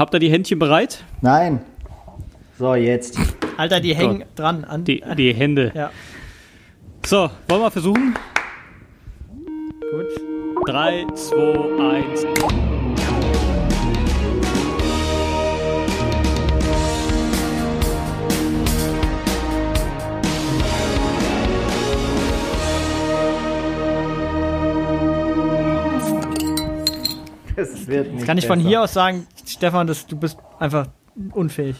Habt ihr die Händchen bereit? Nein. So, jetzt. Alter, die hängen dran an Die, die Hände. Ja, So, wollen wir versuchen? gut. 3, 2, 1. Das wird nicht Kann ich von besser. hier aus sagen, Stefan, dass du bist einfach unfähig.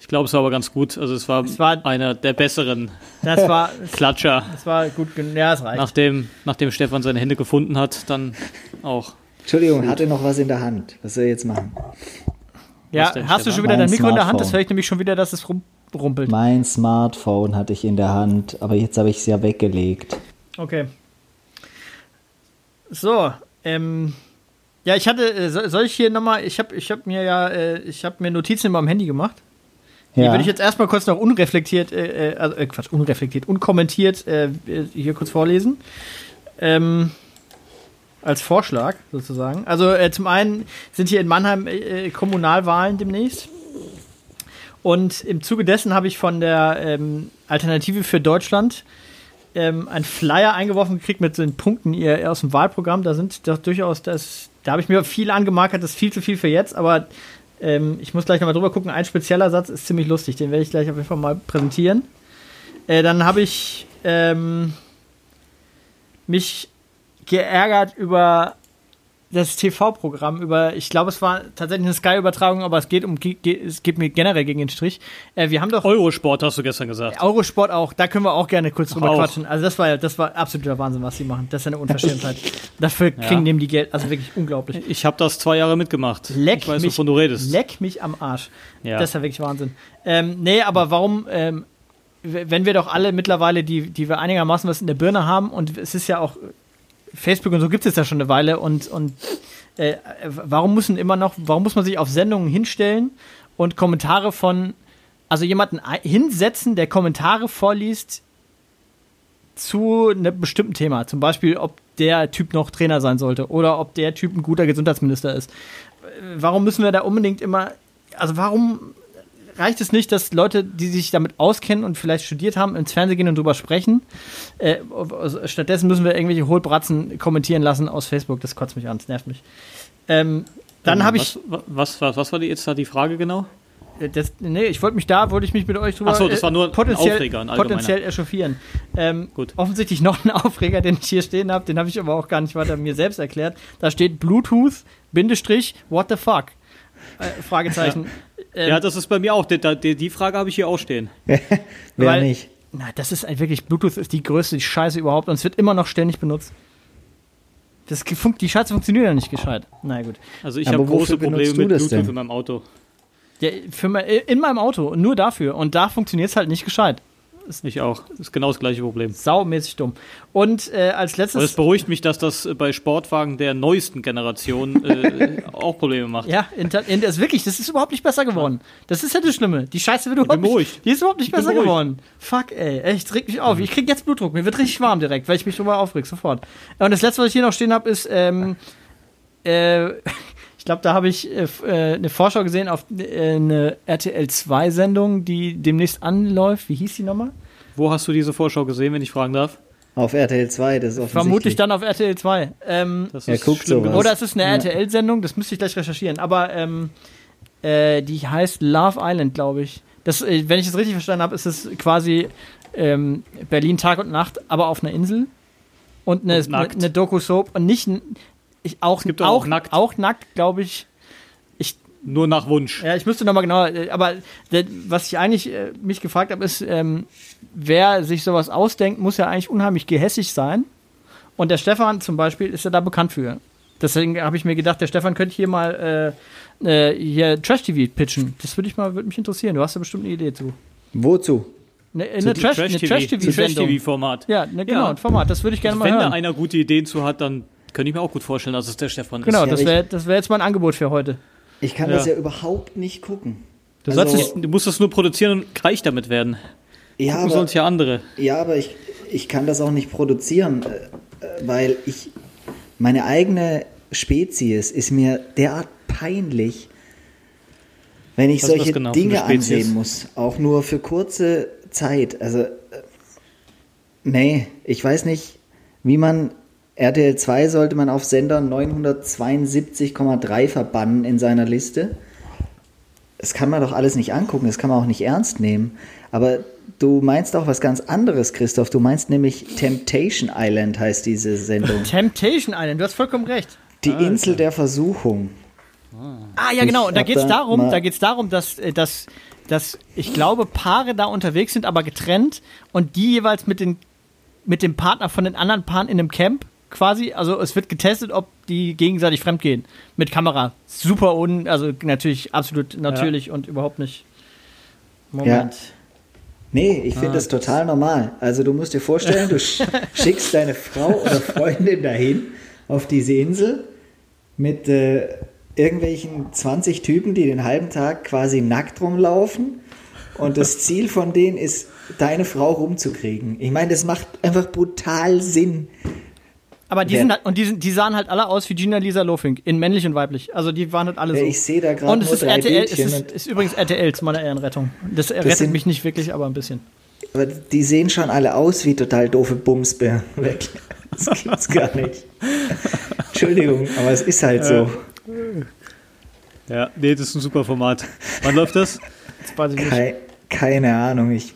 Ich glaube, es war aber ganz gut. Also es war, Es war- einer der besseren Das war, Klatscher. das war gut. Ja, es reicht. Nachdem, nachdem Stefan seine Hände gefunden hat, dann auch. Entschuldigung, hatte noch was in der Hand. Was soll ich jetzt machen? ja, denn, hast du Stefan? schon wieder dein Mein Mikro in der Hand? Das Smartphone. höre ich nämlich schon wieder, dass es rumrumpelt. Mein Smartphone hatte ich in der Hand, aber jetzt habe ich es ja weggelegt. Okay. So, ähm, ja, ich hatte, äh, so- soll ich hier nochmal, ich habe ich hab mir ja, äh, ich habe mir Notizen in meinem Handy gemacht. Die Ja. würde ich jetzt erstmal kurz noch unreflektiert, äh, äh, also, äh, Quatsch, unreflektiert, unkommentiert äh, hier kurz vorlesen. Ähm, als Vorschlag sozusagen. Also äh, zum einen sind hier in Mannheim Kommunalwahlen demnächst. Und im Zuge dessen habe ich von der ähm, Alternative für Deutschland ähm, einen Flyer eingeworfen gekriegt mit so den Punkten ihr aus dem Wahlprogramm. Da sind doch durchaus das, da habe ich mir viel angemarkert, das ist viel zu viel für jetzt, aber ähm, ich muss gleich nochmal drüber gucken. Ein spezieller Satz ist ziemlich lustig, den werde ich gleich auf jeden Fall mal präsentieren. Äh, dann habe ich ähm, mich geärgert über das TV-Programm, über, ich glaube, es war tatsächlich eine Sky-Übertragung, aber es geht um, es geht mir generell gegen den Strich. Äh, wir haben doch Eurosport hast du gestern gesagt. Eurosport auch, da können wir auch gerne kurz drüber Auch. quatschen. Also das war ja, das war absoluter Wahnsinn, was sie machen. Das ist eine Unverschämtheit. Dafür kriegen Ja. die Geld, also wirklich unglaublich. Ich habe das zwei Jahre mitgemacht. Leck ich weiß, mich, wovon du redest. leck mich am Arsch. Ja. Das ist ja wirklich Wahnsinn. Ähm, nee, aber warum, ähm, wenn wir doch alle mittlerweile, die, die wir einigermaßen was in der Birne haben und es ist ja auch, Facebook und so gibt es ja schon eine Weile und, und äh, warum müssen immer noch, warum muss man sich auf Sendungen hinstellen und Kommentare von, also jemanden hinsetzen, der Kommentare vorliest zu einem bestimmten Thema. Zum Beispiel, ob der Typ noch Trainer sein sollte oder ob der Typ ein guter Gesundheitsminister ist. Warum müssen wir da unbedingt immer, also warum reicht es nicht, dass Leute, die sich damit auskennen und vielleicht studiert haben, ins Fernsehen gehen und drüber sprechen? Äh, also stattdessen müssen wir irgendwelche Hohlbratzen kommentieren lassen aus Facebook. Das kotzt mich an, das nervt mich. Ähm, dann habe ich, Was, was, was, war die, jetzt da die Frage genau? äh, das, nee, ich wollte mich da, wollte ich mich mit euch drüber Ach so, das war nur ein potenziell, Aufreger, potenziell echauffieren. Ähm, Gut. Offensichtlich noch ein Aufreger, den ich hier stehen habe, den habe ich aber auch gar nicht weiter mir selbst erklärt. Da steht Bluetooth, Bindestrich, what the fuck? Äh, Fragezeichen. Ähm, ja, das ist bei mir auch. Die, die, die Frage habe ich hier auch stehen. Wer Weil- nicht? Na, das ist ein wirklich, Bluetooth ist die größte Scheiße überhaupt und es wird immer noch ständig benutzt. Das, die Scheiße funktioniert ja nicht gescheit. Na gut. Also ich habe große Probleme mit Bluetooth denn? in meinem Auto. Ja, für in meinem Auto und nur dafür. Und da funktioniert es halt nicht gescheit. Ich auch. Das ist genau das gleiche Problem. Saumäßig dumm. Und äh, als Aber es letztes. beruhigt mich, dass das äh, bei Sportwagen der neuesten Generation äh, auch Probleme macht. Ja, in, in, das ist wirklich, das ist überhaupt nicht besser geworden. Das ist ja das Schlimme. Die Scheiße wird überhaupt nicht, die ist überhaupt nicht besser beruhigt. geworden. Fuck, ey. Echt, regt mich auf. Ich krieg jetzt Blutdruck. Mir wird richtig warm direkt, weil ich mich drüber aufreg, sofort. Und das letzte, was ich hier noch stehen habe, ist, ähm, äh, ich glaube, da habe ich äh, äh, eine Vorschau gesehen auf äh, eine RTL 2-Sendung, die demnächst anläuft. Wie hieß die nochmal? Wo hast du diese Vorschau gesehen, wenn ich fragen darf? Auf RTL 2, das ist offensichtlich. Vermutlich dann auf RTL 2. Ähm, Das Er guckt sowas. Oder es ist eine Ja. RTL-Sendung, das müsste ich gleich recherchieren. Aber ähm, äh, die heißt Love Island, glaube ich. Das, äh, wenn ich es richtig verstanden habe, ist es quasi ähm, Berlin Tag und Nacht, aber auf einer Insel. Und eine, Und eine, eine Doku-Soap. Und nicht ich, auch, gibt auch, auch nackt. Auch nackt, glaube ich. Nur nach Wunsch. Ja, ich müsste nochmal genauer, äh, aber was ich eigentlich äh, mich gefragt habe, ist, ähm, wer sich sowas ausdenkt, muss ja eigentlich unheimlich gehässig sein. Und der Stefan zum Beispiel ist ja da bekannt für. Deswegen habe ich mir gedacht, der Stefan könnte hier mal äh, äh, hier Trash-TV pitchen. Das würde ich mal, würde mich interessieren. Du hast da bestimmt eine Idee zu. Wozu? Ne, eine Trash- eine Zu Trash-TV-Sendung. Trash-TV-Format. ja, ne, genau, Ja. ein Format. Das würde ich gerne mal Wenn da hören. einer gute Ideen zu hat, dann könnte ich mir auch gut vorstellen, dass es der Stefan Genau, ist. das Ja, wäre das wär jetzt mein Angebot für heute. Ich kann Ja. das ja überhaupt nicht gucken. Du Also- sollst Du musst das nur produzieren und reich damit werden. Ja, Gucken aber, sonst ja andere. ja, aber ich, ich kann das auch nicht produzieren, äh, äh, weil ich meine eigene Spezies ist mir derart peinlich, Wenn ich Was das solche genau für eine Dinge ansehen muss, auch nur für kurze Zeit, also äh, nee, ich weiß nicht, wie man RTL 2 sollte man auf Sender 972,3 verbannen in seiner Liste. Das kann man doch alles nicht angucken, das kann man auch nicht ernst nehmen. Aber du meinst auch was ganz anderes, Christoph. Du meinst nämlich Temptation Island heißt diese Sendung. Temptation Island, du hast vollkommen recht. Die Insel der Versuchung. Ah, ja, genau. Und da geht es da darum, da geht's darum, dass, äh, dass, dass ich glaube, Paare da unterwegs sind, aber getrennt und die jeweils mit, den, mit dem Partner von den anderen Paaren in einem Camp quasi. Also es wird getestet, ob die gegenseitig fremdgehen. Mit Kamera. Super un, also natürlich absolut natürlich und überhaupt nicht. Moment. Nee, ich finde das total normal. Also du musst dir vorstellen, du sch schickst deine Frau oder Freundin dahin auf diese Insel mit äh, irgendwelchen 20 Typen, die den halben Tag quasi nackt rumlaufen. Und das Ziel von denen ist, deine Frau rumzukriegen. Ich meine, das macht einfach brutal Sinn. Aber die Wer- sind halt, und die, sind, die sahen halt alle aus wie Gina Lisa Lofink, in männlich und weiblich. Also die waren halt alle so. Ja, ich sehe da gerade Und es nur ist drei RTL, es ist, ist übrigens RTL zu meiner Ehrenrettung. Das rettet sind- mich nicht wirklich, aber ein bisschen. Aber die sehen schon alle aus wie total doofe Bumsbär. Wirklich. Das gibt's gar nicht. Entschuldigung, aber es ist halt so. Ja, nee, das ist ein super Format. Wann läuft das? Das weiß ich nicht. Kei keine Ahnung, ich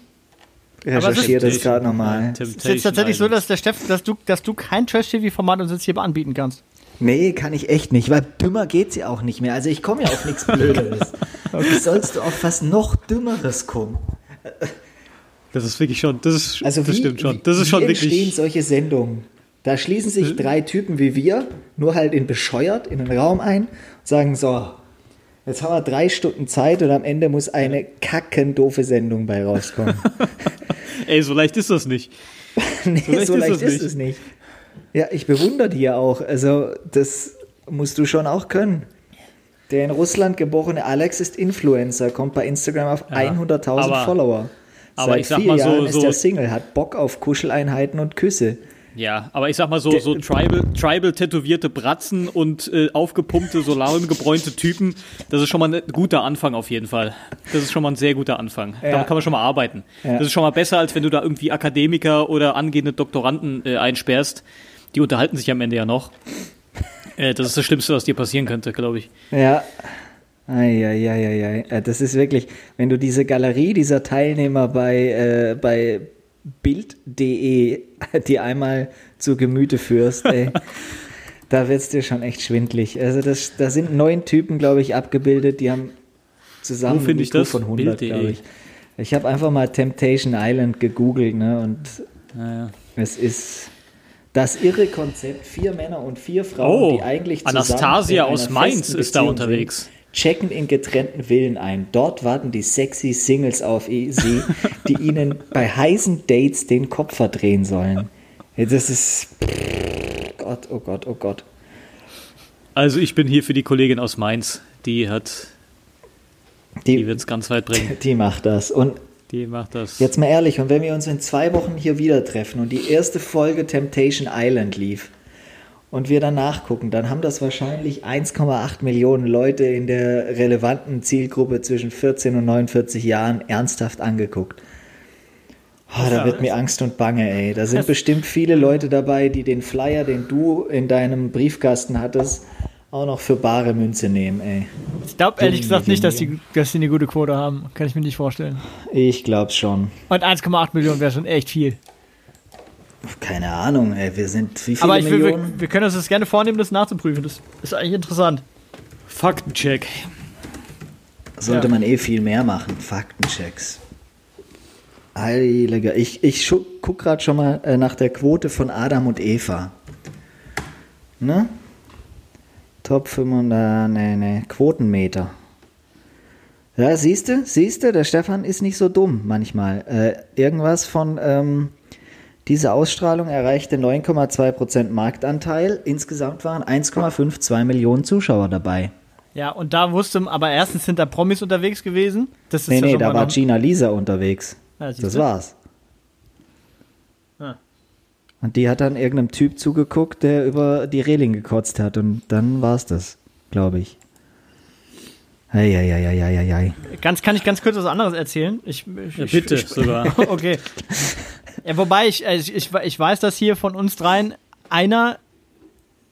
recherchiere das gerade nochmal. Es ist jetzt tatsächlich so, dass der Steff, dass du, dass du kein Trash-TV-Format uns jetzt hier anbieten kannst. Nee, kann ich echt nicht, weil dümmer geht's ja auch nicht mehr. Also ich komme ja auf nichts Blöderes. Wie sollst du auf was noch Dümmeres kommen? Das ist wirklich schon, das ist, Also das wie, stimmt schon. Das ist schon entstehen wirklich. solche Sendungen? Da schließen sich drei Typen wie wir, nur halt in bescheuert, in den Raum ein und sagen so, jetzt haben wir drei Stunden Zeit und am Ende muss eine kackendoofe Sendung bei rauskommen. Ey, so leicht ist das nicht. nee, leicht so ist leicht ist nicht. es nicht. Ja, ich bewundere die ja auch. Also das musst du schon auch können. Der in Russland geborene Alex ist Influencer, kommt bei Instagram auf 100.000 aber- Follower. aber Seit ich sag vier mal so- Jahren ist so- der Single, hat Bock auf Kuscheleinheiten und Küsse. Ja, aber ich sag mal so, so tribal, tribal tätowierte Bratzen und äh, aufgepumpte, solargebräunte Typen, das ist schon mal ein guter Anfang auf jeden Fall. Das ist schon mal ein sehr guter Anfang. Ja. Damit kann man schon mal arbeiten. Ja. Das ist schon mal besser, als wenn du da irgendwie Akademiker oder angehende Doktoranden äh, einsperrst. Die unterhalten sich am Ende ja noch. Äh, das ist das Schlimmste, was dir passieren könnte, glaube ich. Ja. Eieieiei. Äh, Das ist wirklich, wenn du diese Galerie dieser Teilnehmer bei, äh, bei Bild.de dir einmal zu Gemüte führst, ey, da wird's dir schon echt schwindlig. Also das, da sind neun Typen, glaube ich, abgebildet, die haben zusammen Wo ich das? von 100, Bild.de. glaube ich. Ich habe einfach mal Temptation Island gegoogelt, ne, und Naja. es ist das irre Konzept, vier Männer und vier Frauen, Oh, die eigentlich zusammen Anastasia aus Mainz ist da unterwegs. Sind, checken in getrennten Villen ein. Dort warten die sexy Singles auf sie, die ihnen bei heißen Dates den Kopf verdrehen sollen. Das ist Gott, oh Gott, oh Gott. Also ich bin hier für die Kollegin aus Mainz. Die hat, die Die, wird es ganz weit bringen. die macht das. Und Die macht das. jetzt mal ehrlich, und wenn wir uns in zwei Wochen hier wieder treffen und die erste Folge Temptation Island lief und wir dann nachgucken, dann haben das wahrscheinlich 1,8 Millionen Leute in der relevanten Zielgruppe zwischen 14 und 49 Jahren ernsthaft angeguckt. Oh, da wird mir Angst und Bange, ey. Da sind bestimmt viele Leute dabei, die den Flyer, den du in deinem Briefkasten hattest, auch noch für bare Münze nehmen, ey. Ich glaube ehrlich gesagt nicht, dass die, dass die eine gute Quote haben. Kann ich mir nicht vorstellen. Ich glaub's schon. Und 1,8 Millionen wäre schon echt viel. Keine Ahnung, ey. Wir sind wie viele Aber ich will, wir, Millionen? wir können uns das gerne vornehmen, das nachzuprüfen. Das ist eigentlich interessant. Faktencheck. Sollte Ja. man eh viel mehr machen. Faktenchecks. Heiliger. Ich, ich guck gerade schon mal äh, nach der Quote von Adam und Eva. Ne? Top 500, nee, nee, Quotenmeter. Ja, siehst du, siehst du, der Stefan ist nicht so dumm manchmal. Äh, irgendwas von, ähm, diese Ausstrahlung erreichte 9,2% Marktanteil. Insgesamt waren 1,52 Millionen Zuschauer dabei. Ja, und da wusste, aber erstens sind da Promis unterwegs gewesen. Das ist Nee, ja nee, schon da mal war Gina Lisa unterwegs. Ja, das du? war's. Ah. Und die hat dann irgendeinem Typ zugeguckt, der über die Reling gekotzt hat. Und dann war's das, glaube ich. Eieieiei. Ganz, kann ich ganz kurz was anderes erzählen? Ich, ich, Ja, bitte ich, sogar. okay. Ja, wobei ich, äh, ich, ich, ich weiß, dass hier von uns dreien einer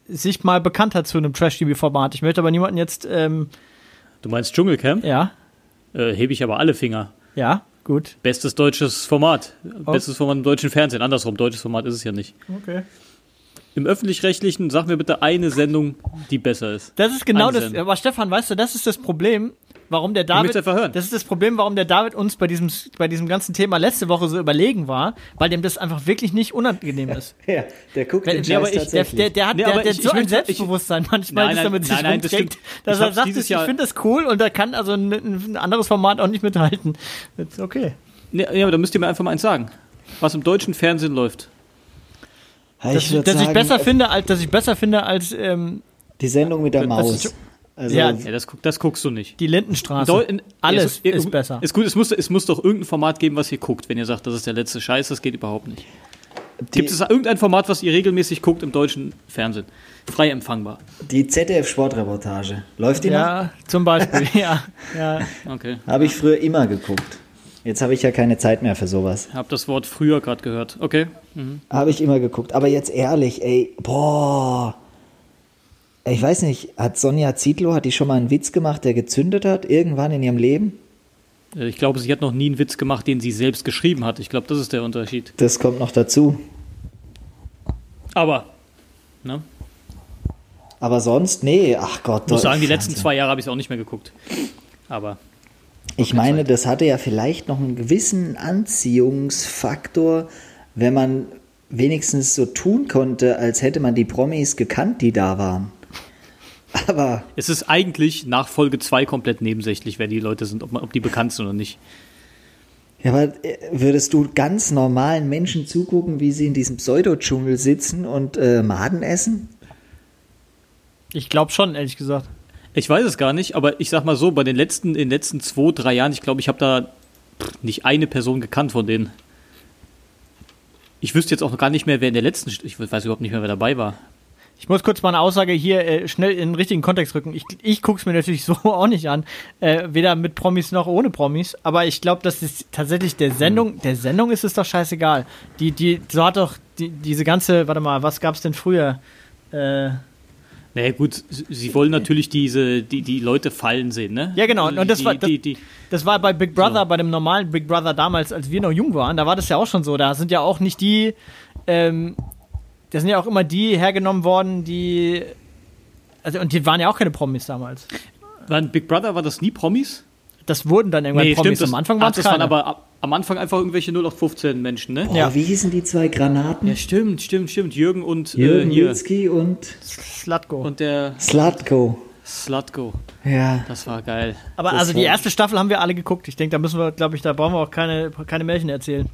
sich mal bekannt hat zu einem Trash-TV-Format. Ich möchte aber niemanden jetzt, ähm, Du meinst Dschungelcamp? ja, Äh, hebe ich aber alle Finger. ja, gut. Bestes deutsches Format. Oh. Bestes Format im deutschen Fernsehen. Andersrum, deutsches Format ist es ja nicht. Okay. Im öffentlich-rechtlichen, sag mir bitte eine Sendung, die besser ist. Das ist genau Eine das. Sendung. Aber Stefan, weißt du, das ist das Problem, warum der Ich David. Das ist das Problem, warum der David uns bei diesem, bei diesem ganzen Thema letzte Woche so überlegen war, weil dem das einfach wirklich nicht unangenehm ist. Ja, der guckt Wenn, den Scheiß ich, der, der, der hat, Nee, der, aber der ich- so ich ein möchte- ich- Selbstbewusstsein manchmal, Nein, dass er nein, mit sich nein, nein, das rumträgt, stimmt. dass Ich er sagt, ich finde das cool und da kann also ein, ein anderes Format auch nicht mithalten. Ist okay. Nee, ja, aber da müsst ihr mir einfach mal eins sagen. Was im deutschen Fernsehen läuft. Ja, Dass, würd dass ich sagen, besser finde, als dass ich besser finde als ähm, Die Sendung mit der Das Maus. Ist- Also, Ja. Ja, das, guck- das guckst du nicht. die Lindenstraße. Deu- in- Alles ja, ist besser. Ist gut, es muss, es muss doch irgendein Format geben, was ihr guckt, wenn ihr sagt, das ist der letzte Scheiß, das geht überhaupt nicht. Gibt es irgendein Format, was ihr regelmäßig guckt im deutschen Fernsehen? Frei empfangbar. die ZDF-Sportreportage. Läuft die noch? ja, zum Beispiel. ja, ja. Okay. Habe ich früher immer geguckt. Jetzt habe ich ja keine Zeit mehr für sowas. Hab das Wort früher gerade gehört. Okay. Habe ich immer geguckt. Aber jetzt ehrlich, ey, boah. Ich weiß nicht, hat Sonja Zietlow, hat die schon mal einen Witz gemacht, der gezündet hat, irgendwann in ihrem Leben? Äh, Ich glaube, sie hat noch nie einen Witz gemacht, den sie selbst geschrieben hat. Ich glaube, das ist der Unterschied. Das kommt noch dazu. Aber, ne? Aber sonst, nee, ach Gott. Ich muss sagen, die letzten Wahnsinn. zwei Jahre habe ich es auch nicht mehr geguckt. Aber Ich meine, das hatte ja vielleicht noch einen gewissen Anziehungsfaktor, wenn man wenigstens so tun konnte, als hätte man die Promis gekannt, die da waren. Aber es ist eigentlich nach Folge 2 komplett nebensächlich, wer die Leute sind, ob, man, ob die bekannt sind oder nicht. Ja, aber äh, würdest du ganz normalen Menschen zugucken, wie sie in diesem Pseudo-Dschungel sitzen und äh, Maden essen? Ich glaube schon, ehrlich gesagt. Ich weiß es gar nicht, aber ich sag mal so, bei den letzten, in den letzten zwei, drei Jahren, ich glaube, ich habe da nicht eine Person gekannt von denen. Ich wüsste jetzt auch noch gar nicht mehr, wer in der letzten, ich weiß überhaupt nicht mehr, wer dabei war. Ich muss kurz mal eine Aussage hier äh, schnell in den richtigen Kontext rücken. Ich, ich gucke es mir natürlich so auch nicht an, äh, weder mit Promis noch ohne Promis. Aber ich glaube, dass es tatsächlich der Sendung, der Sendung ist es doch scheißegal. Die, die, so hat doch die, diese ganze, warte mal, was gab's denn früher? Äh, Naja, gut, sie- wollen natürlich diese, die, die Leute fallen sehen, ne? Ja, genau, und das die, war- das- die, die, Das war bei Big Brother, So. bei dem normalen Big Brother damals, als wir noch jung waren, da war das ja auch schon so. Da sind ja auch nicht die, ähm, da sind ja auch immer die hergenommen worden, die, also und die waren ja auch keine Promis damals. waren Big Brother, war das nie Promis? Das wurden dann irgendwann Promis. das, Am Anfang waren es das waren keine. aber ab- am Anfang einfach irgendwelche 0815 Menschen, ne? Boah, Ja. wie hießen die zwei Granaten? Ja, stimmt, stimmt, stimmt. Jürgen und Jürgen äh. Milzki und Slutko. Und der Slutko. Slutko. Ja. Das war geil. aber das also die erste Staffel haben wir alle geguckt. Ich denke, da müssen wir, glaube ich, da brauchen wir auch keine, keine Märchen erzählen.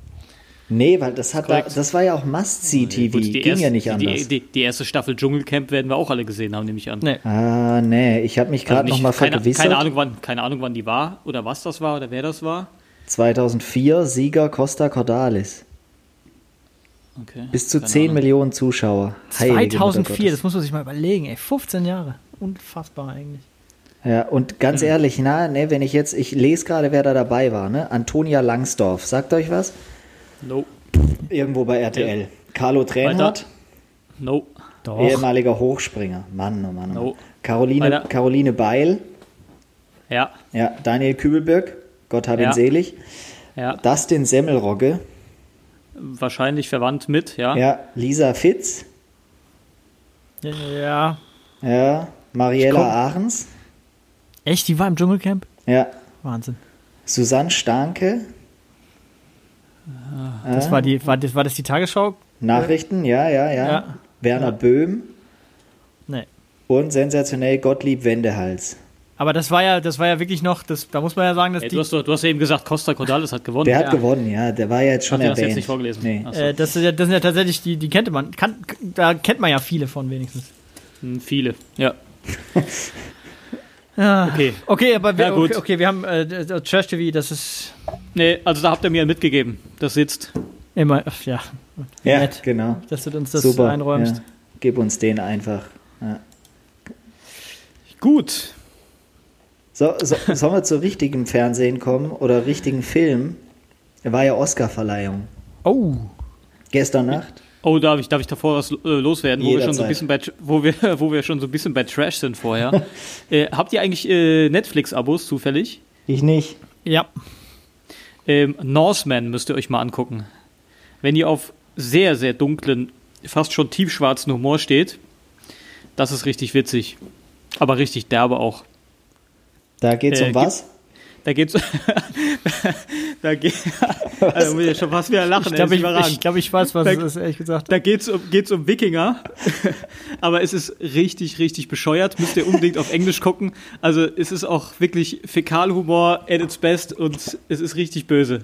Nee, weil das hat da, das war ja auch Must-See-TV. Die Ging erste, ja nicht anders. Die, die, die erste Staffel Dschungelcamp werden wir auch alle gesehen haben, nehme ich an. Nee. ah, nee, ich habe mich Also gerade nicht- noch mal keine, vergewissert. keine, Ahnung, wann, keine Ahnung, wann die war oder was das war oder wer das war. 2004 Sieger Costa Cordalis. Okay. Bis zu keine 10 Ahnung. Millionen Zuschauer. Heilige Mutter 2004, Gottes. das muss man sich mal überlegen, ey. 15 Jahre. Unfassbar eigentlich. Ja, und ganz ehrlich, na, ne, wenn ich jetzt, ich lese gerade, wer da dabei war, ne? Antonia Langsdorff. Sagt euch was? No. Irgendwo bei RTL. Carlo Tränhardt, No. Doch. ehemaliger Hochspringer. Mann, oh Mann, oh Mann. No. Caroline, Weiter. Caroline Beil, Ja. ja, Daniel Kübelböck, Gott hab ihn Ja. selig. Ja. Dustin Semmelrogge, Wahrscheinlich verwandt mit, ja. ja, Lisa Fitz, Ja. ja, Mariella Ahrens, Echt, die war im Dschungelcamp? ja, Wahnsinn. Susanne Starke, Das war die, war das, war das die Tagesschau? Nachrichten, ja, ja, ja. Ja. Werner Ja. Böhm Nee. und sensationell Gottlieb Wendehals. Aber das war ja, das war ja wirklich noch, das, da muss man ja sagen, dass Ey, die, du, hast, doch- du hast ja eben gesagt, Costa Cordalis hat gewonnen. Der hat Ja. gewonnen, ja, der war ja jetzt schon hast erwähnt. jetzt nicht vorgelesen. Nee. So. äh, das, sind ja, das sind ja tatsächlich die, die kennt man, kann, da kennt man ja viele von wenigstens. Hm, Viele. Ja. Ja. Okay. Okay, aber wir, Ja, gut. okay, okay, wir haben äh, das Trash TV, das ist Nee, also da habt ihr mir mitgegeben. Das sitzt. immer, ach, ja, Ja, nett, genau. dass du uns das Super. einräumst. Ja. Gib uns den einfach. Ja. Gut. So, so, sollen wir zu richtigem Fernsehen kommen oder richtigen Film? War ja Oscar-Verleihung. Oh. Gestern Nacht. Oh, darf ich, darf ich davor was äh, loswerden, wo wir, schon so ein bisschen bei, wo, wir, wo wir schon so ein bisschen bei Trash sind vorher? äh, habt ihr eigentlich äh, Netflix-Abos zufällig? Ich nicht. Ja. Ähm, Norseman müsst ihr euch mal angucken. Wenn ihr auf sehr, sehr dunklen, fast schon tiefschwarzen Humor steht, das ist richtig witzig. Aber richtig derbe auch. Da geht's Äh, um was? Da geht's. da geht. Also muss ich schon fast wieder lachen. Ich glaube, ich, ich, glaub, ich weiß, was Da- es ist, ehrlich gesagt. Da geht's um, geht's um Wikinger, aber es ist richtig, richtig bescheuert. Müsst ihr unbedingt auf Englisch gucken. Also es ist auch wirklich Fäkalhumor at its best und es ist richtig böse.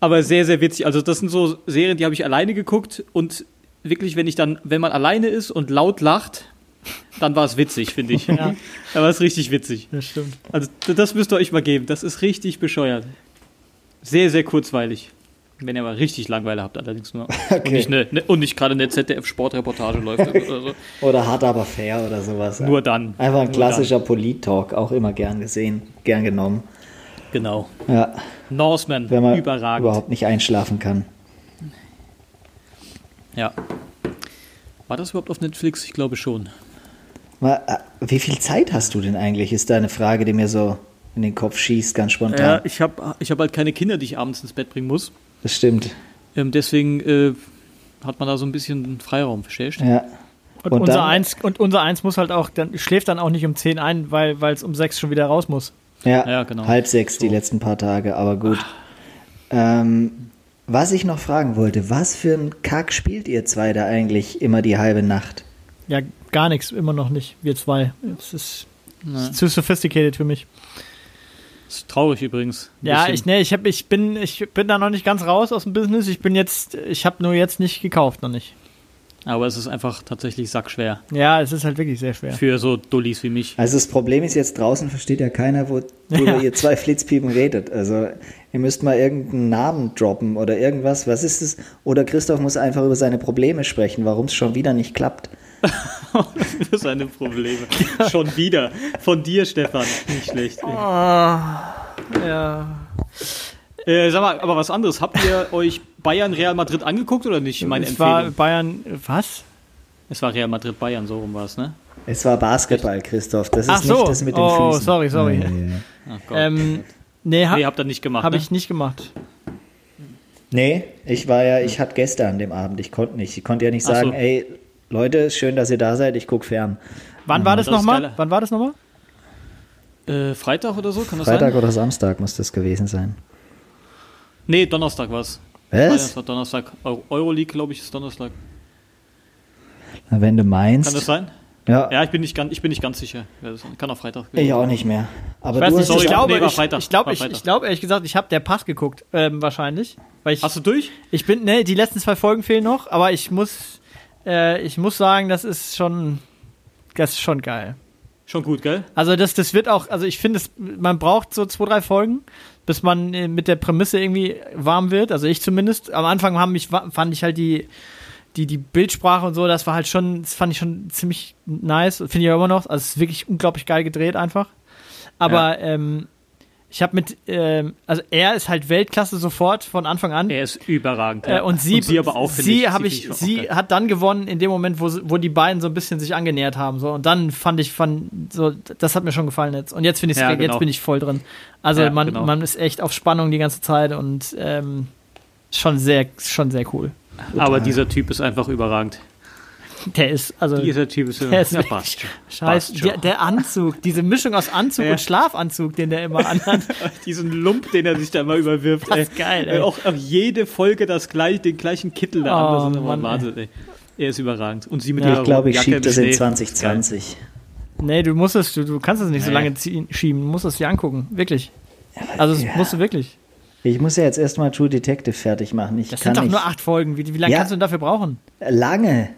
Aber sehr, sehr witzig. Also das sind so Serien, die habe ich alleine geguckt und wirklich, wenn ich dann, wenn man alleine ist und laut lacht, dann war es witzig, finde ich. Ja. Da war es richtig witzig. Das stimmt. Also das müsst ihr euch mal geben. Das ist richtig bescheuert. Sehr, sehr kurzweilig. Wenn ihr mal richtig Langeweile habt, allerdings nur. Und nicht, ne, ne, nicht gerade eine ZDF-Sportreportage läuft oder so. Oder hart aber fair oder sowas. Nur dann. Einfach ein klassischer Polit-Talk, auch immer gern gesehen, gern genommen. Genau. Ja, Norseman, wenn man überragend. überhaupt nicht einschlafen kann. Ja. War das überhaupt auf Netflix? Ich glaube schon. Äh, Wie viel Zeit hast du denn eigentlich, ist da eine Frage, die mir so in den Kopf schießt, ganz Ja, spontan. ich habe ich hab halt keine Kinder, die ich abends ins Bett bringen muss. Das stimmt. Ähm, deswegen äh, hat man da so ein bisschen Freiraum, verstehst du? Ja. Und, Und unser dann- eins, und unser eins muss halt auch, dann schläft dann auch nicht um 10 ein, weil es um 6 schon wieder raus muss. Ja, Ja, genau. halb sechs die letzten paar Tage, aber gut. Ähm, was ich noch fragen wollte, was für ein Kack spielt ihr zwei da eigentlich immer die halbe Nacht? Ja, gar nichts, immer noch nicht. Wir zwei. Es ist, ist zu sophisticated für mich. Ist traurig übrigens. Ja, bisschen. ich, nee, ich, hab, ich, bin, ich bin da noch nicht ganz raus aus dem Business. Ich bin jetzt, ich habe nur jetzt nicht gekauft, noch nicht. Aber es ist einfach tatsächlich sackschwer. Ja, es ist halt wirklich sehr schwer. Für so Dullis wie mich. Also das Problem ist jetzt draußen versteht ja keiner, wo, worüber Ja. ihr zwei Flitzpiepen redet. Also ihr müsst mal irgendeinen Namen droppen oder irgendwas. Was ist es? Oder Christoph muss einfach über seine Probleme sprechen, warum es schon wieder nicht klappt. Für seine Probleme. Schon wieder. Von dir, Stefan. Nicht schlecht. ey. Ja. Äh, sag mal, aber was anderes. Habt ihr euch Bayern Real Madrid angeguckt oder nicht? Meine es war Empfehlung. Bayern, was? es war Real Madrid Bayern, so rum war es, ne? Es war Basketball, Christoph. Das ist Ach so. nicht das mit den Oh, Füßen. sorry, sorry. Ja, ja, ja. Ach Gott. Ähm, nee, ha, nee, habt ihr nicht gemacht. habe ne? ich nicht gemacht. Nee, ich war ja, ich hatte Gäste an dem Abend. Ich konnte nicht. Ich konnte ja nicht sagen, so. ey, Leute, schön, dass ihr da seid. Ich gucke fern. Wann war das, das ist nochmal? Wann war das nochmal? Äh, Freitag oder so, kann das Freitag sein? oder Samstag muss das gewesen sein. Nee, Donnerstag war es. Bayern Was? war Donnerstag. Eu- Euroleague, glaube ich, ist Donnerstag. Na, wenn du meinst. Kann das sein? Ja, Ja, ich bin nicht ganz, ich bin nicht ganz sicher. Das Kann auch Freitag. ich auch nicht mehr. Aber Ich weiß du nicht, sorry, ich glaube, nee, war ich, Freitag, ich glaube, ich, ich glaube ehrlich gesagt, ich habe der Pass geguckt, ähm, wahrscheinlich. Weil ich, Hast du durch? ich bin, ne, die letzten zwei Folgen fehlen noch, aber ich muss, äh, ich muss sagen, das ist schon, das ist schon geil. Schon gut, gell? Also das, das wird auch, also ich finde, man braucht so zwei, drei Folgen, bis man äh, mit der Prämisse irgendwie warm wird. Also ich zumindest. Am Anfang haben mich, fand ich halt die, die, die Bildsprache und so, das war halt schon, das fand ich schon ziemlich nice. Finde ich ja immer noch. Also es ist wirklich unglaublich geil gedreht einfach. Aber ähm, ich habe mit, ähm, also er ist halt Weltklasse sofort von Anfang an. Er ist überragend. Äh, und sie, sie aber auch, sie ich. habe ich, auch sie hat dann gewonnen in dem Moment, wo, wo die beiden so ein bisschen sich angenähert haben, so und dann fand ich, fand so, das hat mir schon gefallen jetzt und jetzt finde ich, Ja, jetzt genau. bin ich voll drin. Also Ja, man, genau. man ist echt auf Spannung die ganze Zeit und ähm, schon sehr, schon sehr cool. Aber dieser Typ ist einfach überragend. Der ist also Dieser Typ ist, Der ist ja, passt schon. scheiße, passt schon. der, der Anzug, diese Mischung aus Anzug Ja. und Schlafanzug, den der immer anhat. Diesen Lump, den er sich da immer überwirft. Das ist geil, Äh, ey. Auch, auch jede Folge das gleich, den gleichen Kittel da Oh, an. Das ist immer Mann, Wahnsinn, ey. Er ist überragend. Und sie mit Ja. ihrer Ich glaube, ich schiebe das in Schnee. 2020. Nee, du musst es, du, du kannst es nicht so Nee. lange ziehen, schieben, du musst es dir angucken, wirklich. Also das Ja. musst du wirklich. Ich muss ja jetzt erstmal True Detective fertig machen. Ich Das kann sind doch nicht. nur acht Folgen. Wie, wie lange Ja. kannst du denn dafür brauchen? Lange.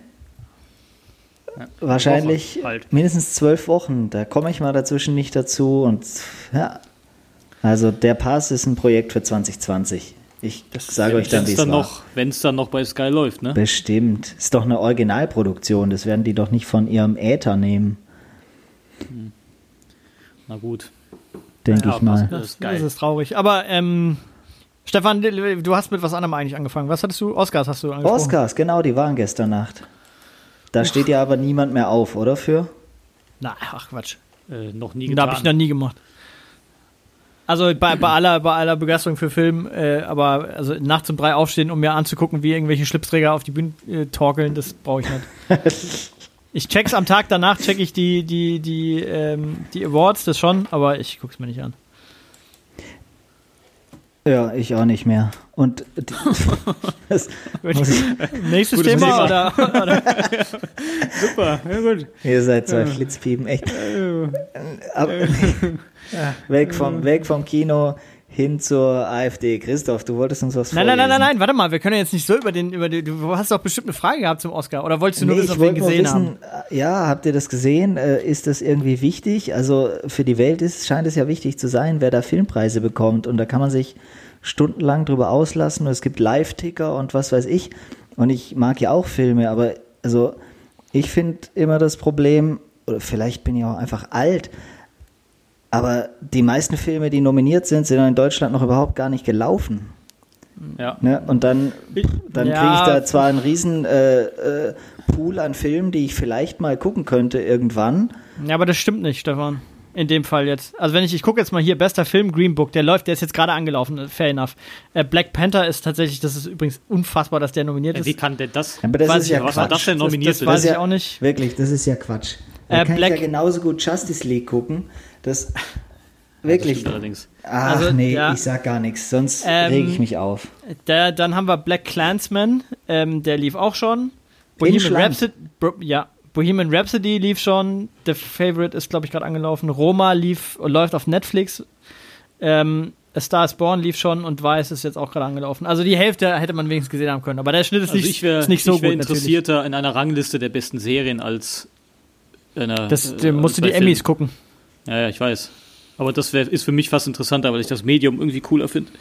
Wahrscheinlich Woche halt. mindestens zwölf Wochen. Da komme ich mal dazwischen nicht dazu. Und ja. Also der Pass ist ein Projekt für 2020. Ich sage euch dann, wie es war. noch, wenn es dann noch bei Sky läuft, ne? Bestimmt. Ist doch eine Originalproduktion. Das werden die doch nicht von ihrem Äther nehmen. Na gut. denke Ja, ich mal. Das ist. Das ist traurig. Aber ähm, Stefan, du hast mit was anderem eigentlich angefangen. Was hattest du? Oscars hast du angesprochen. Oscars, genau, die waren gestern Nacht. Da steht ja aber niemand mehr auf, oder? Für? Na, ach Quatsch. Äh, noch nie Da getan. habe ich noch nie gemacht. Also bei, bei, aller, bei aller Begeisterung für Film, äh, aber also nachts um drei aufstehen, um mir anzugucken, wie irgendwelche Schlipsträger auf die Bühne äh, torkeln, das brauche ich nicht. ich check's am Tag danach, check ich die, die, die, ähm, die Awards, das schon, aber ich guck's mir nicht an. Ja, ich auch nicht mehr. Und das, Nächstes Thema, oder? oder? Super, ja gut. ihr seid zwei Flitzpiepen, echt. Ab, weg, vom, weg vom Kino hin zur AfD. Christoph, du wolltest uns was Nein, nein, nein, nein, nein, warte mal, wir können ja jetzt nicht so über den, über den, du hast doch bestimmt eine Frage gehabt zum Oscar, oder wolltest du nur Nee, wissen, ob wir ihn gesehen haben? wissen, äh, ja, habt ihr das gesehen? Äh, Ist das irgendwie wichtig? Also für die Welt ist, scheint es ja wichtig zu sein, wer da Filmpreise bekommt. Und da kann man sich stundenlang drüber auslassen. Und es gibt Live-Ticker und was weiß ich. Und ich mag ja auch Filme, aber also ich finde immer das Problem, oder vielleicht bin ich auch einfach alt, aber die meisten Filme, die nominiert sind, sind in Deutschland noch überhaupt gar nicht gelaufen. Ja. Ne? Und dann, dann Ja. kriege ich da zwar einen riesen äh, äh, Pool an Filmen, die ich vielleicht mal gucken könnte irgendwann. Ja, aber das stimmt nicht, Stefan. In dem Fall jetzt. Also wenn ich, ich gucke jetzt mal hier, bester Film, Green Book, der läuft, der ist jetzt gerade angelaufen, äh, fair enough. Äh, Black Panther ist tatsächlich, das ist übrigens unfassbar, dass der nominiert Äh, ist. Wie kann denn das? Aber das Weiß ist ich ja nicht, was war Quatsch. das denn das, nominiert? das weiß Das ich ist ja- auch nicht. Wirklich, das ist ja Quatsch. Da Äh, kann Black- ich ja genauso gut Justice League gucken. Das Das wirklich. stimmt allerdings. Ach Also, nee, ja. ich sag gar nichts, sonst Ähm, rege ich mich auf. Der, dann haben wir Black Clansman, ähm, der lief auch schon. Bohemian. Rhapsody, Bro, ja, Bohemian Rhapsody lief schon. The Favorite ist, glaube ich, gerade angelaufen. Roma lief, läuft auf Netflix. Ähm, A Star is Born lief schon und Weiß ist jetzt auch gerade angelaufen. Also die Hälfte hätte man wenigstens gesehen haben können. Aber der Schnitt ist Also nicht, ich wäre ist nicht so ich wär gut natürlich. interessierter in einer Rangliste der besten Serien als einer. Das, äh, musst du die Emmys gucken. Ja, ja, ich weiß. Aber das wär, ist für mich fast interessanter, weil ich das Medium irgendwie cooler finde.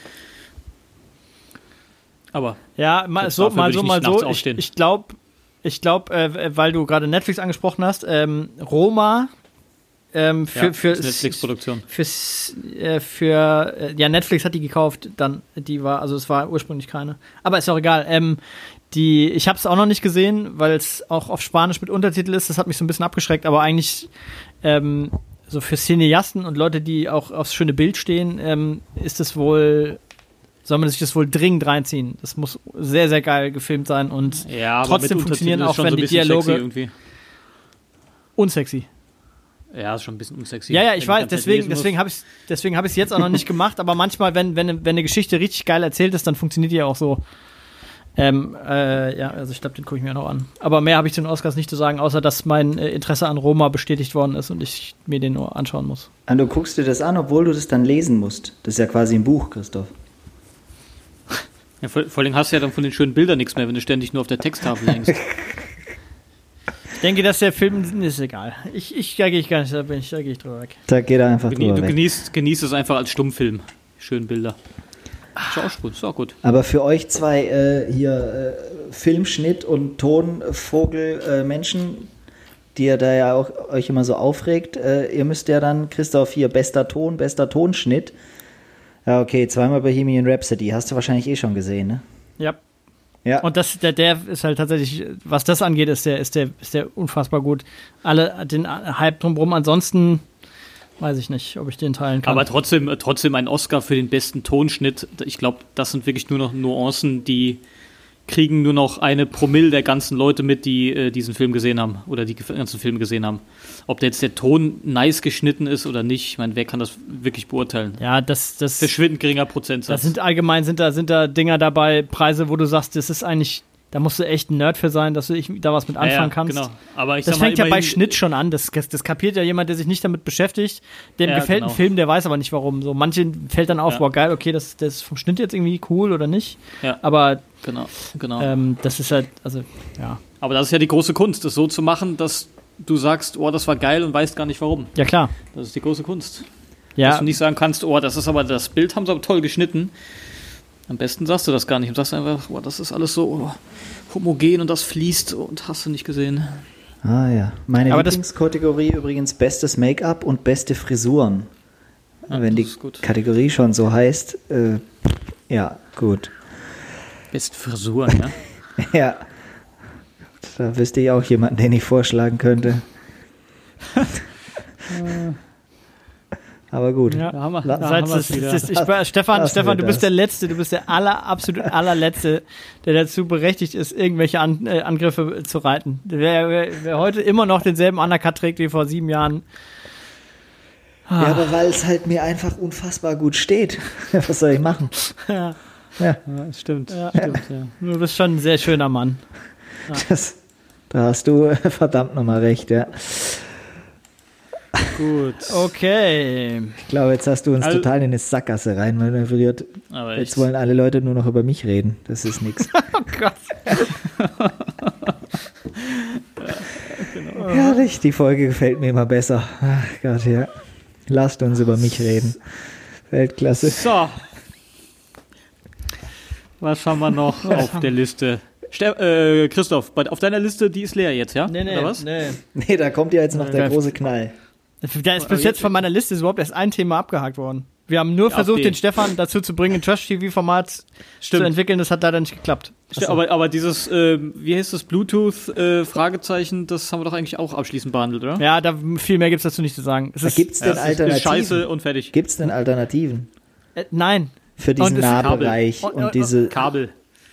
Aber Ja, mal so, mal so, ich mal so. Ich, ich glaube, ich glaub, äh, weil du gerade Netflix angesprochen hast, ähm, Roma ähm, für, ja, für, Netflix-Produktion. Fürs, äh, für, äh, ja, Netflix hat die gekauft, dann, die war, also es war ursprünglich keine. Aber ist auch egal. Ähm, die, ich habe es auch noch nicht gesehen, weil es auch auf Spanisch mit Untertitel ist. Das hat mich so ein bisschen abgeschreckt, aber eigentlich ähm, so für Cineasten und Leute, die auch aufs schöne Bild stehen, ähm, ist es wohl, soll man sich das wohl dringend reinziehen. Das muss sehr, sehr geil gefilmt sein und Ja, trotzdem funktionieren auch, wenn so die Dialoge- unsexy. Ja, ist schon ein bisschen unsexy. Ja, ja, ich weiß, deswegen, deswegen habe ich deswegen habe ich es jetzt auch noch nicht gemacht, aber manchmal, wenn, wenn, wenn eine Geschichte richtig geil erzählt ist, dann funktioniert die ja auch so. Ähm, äh, ja, also ich glaube, den gucke ich mir noch an. Aber mehr habe ich zu den Oscars nicht zu sagen, außer dass mein äh, Interesse an Roma bestätigt worden ist und ich mir den nur anschauen muss. Und du guckst dir das an, obwohl du das dann lesen musst. Das ist ja quasi ein Buch, Christoph. Ja, vor, vor allem hast du ja dann von den schönen Bildern nichts mehr, wenn du ständig nur auf der Texttafel hängst. Ich denke, dass der Film ist egal. Ich, ich da gehe ich gar nicht, da bin ich, da gehe ich drüber weg. Da geht er einfach Genie, drüber du weg. genießt, genießt es einfach als Stummfilm. Schönen Bilder. Ist auch gut, ist auch gut. Aber für euch zwei äh, hier äh, Filmschnitt und Tonvogel äh, Menschen, die ihr da ja auch euch immer so aufregt, äh, ihr müsst ja dann, Christoph, hier bester Ton, bester Tonschnitt. Ja, okay, zweimal Bohemian Rhapsody, hast du wahrscheinlich eh schon gesehen, ne? Ja. Ja. Und das, der, der ist halt tatsächlich, was das angeht, ist der, ist der, ist der unfassbar gut. Alle, den Hype drumherum, ansonsten weiß ich nicht, ob ich den teilen kann. Aber trotzdem, äh, trotzdem ein Oscar für den besten Tonschnitt. Ich glaube, das sind wirklich nur noch Nuancen, die kriegen nur noch eine Promille der ganzen Leute mit, die äh, diesen Film gesehen haben oder die ganzen Filme gesehen haben. Ob der jetzt der Ton nice geschnitten ist oder nicht, ich meine, wer kann das wirklich beurteilen? ja, das, das, Verschwindend geringer das Prozentsatz. sind allgemein, sind da, sind da Dinger dabei, Preise, wo du sagst, das ist eigentlich, da musst du echt ein Nerd für sein, dass du ich, da was mit Ja, anfangen ja, kannst. Genau. Aber ich Das fängt ja bei Schnitt schon an. Das, das kapiert ja jemand, der sich nicht damit beschäftigt. Dem Ja, gefällt genau. ein Film, der weiß aber nicht warum. So manchen fällt dann auf, Ja. boah geil, okay, das, das ist vom Schnitt jetzt irgendwie cool oder nicht. Ja. Aber Genau, genau. ähm, das ist halt, also ja, Aber das ist ja die große Kunst, das so zu machen, dass du sagst, oh, das war geil und weißt gar nicht warum. ja klar. Das ist die große Kunst. Dass Ja, du nicht sagen kannst, oh, das ist aber das Bild haben sie aber toll geschnitten. Am besten sagst du das gar nicht und sagst einfach, oh, das ist alles so homogen und das fließt und hast du nicht gesehen. Ah ja. Meine Aber das- Lieblingskategorie übrigens bestes Make-up und beste Frisuren. Wenn die. Kategorie schon so heißt, äh, ja, gut. Best Frisuren, ne? Ja. Da wüsste ich auch jemanden, den ich vorschlagen könnte. Aber gut. Ja. Da haben wir, La- da Seit- haben wir's das- wieder. das- ich- Stefan, Stefan, du bist der Letzte, du bist der aller, absolut allerletzte, der dazu berechtigt ist, irgendwelche An äh, Angriffe zu reiten. Wer, wer, wer heute immer noch denselben Undercut trägt wie vor sieben Jahren, Ja, aber weil es halt mir einfach unfassbar gut steht. Was soll ich machen? ja, Ja, Ja, stimmt, Ja. stimmt, ja. du bist schon ein sehr schöner Mann. das, da hast du äh, verdammt nochmal recht, ja. Gut. Okay. Ich glaube, jetzt hast du uns Also- total in eine Sackgasse reinmanövriert. Aber Jetzt wollen alle Leute nur noch über mich reden. Das ist nix. Oh Gott. Herrlich, die Folge gefällt mir immer besser. Ach Gott, ja. Lasst uns über mich reden. Weltklasse. so. Was haben wir noch auf der Liste? Ste äh, Christoph, auf deiner Liste, die ist leer jetzt, ja? Nee, nee, Oder was? nee. Nee, da kommt ja jetzt noch der große Knall. Da ist bis jetzt von meiner Liste überhaupt erst ein Thema abgehakt worden. Wir haben nur Ja, versucht, den den. Stefan dazu zu bringen, ein Trash-TV-Format zu Stimmt. entwickeln. Das hat leider nicht geklappt. Ste- Aber, aber dieses, äh, wie heißt das, Bluetooth-Fragezeichen, das haben wir doch eigentlich auch abschließend behandelt, oder? Ja, da viel mehr gibt's dazu nicht zu sagen. Es ist, gibt's Ja, denn es ist Alternativen? scheiße und fertig. Gibt's denn Alternativen äh, nein, für Und diesen es Nahbereich Kabel. und, Und- diese Kabel.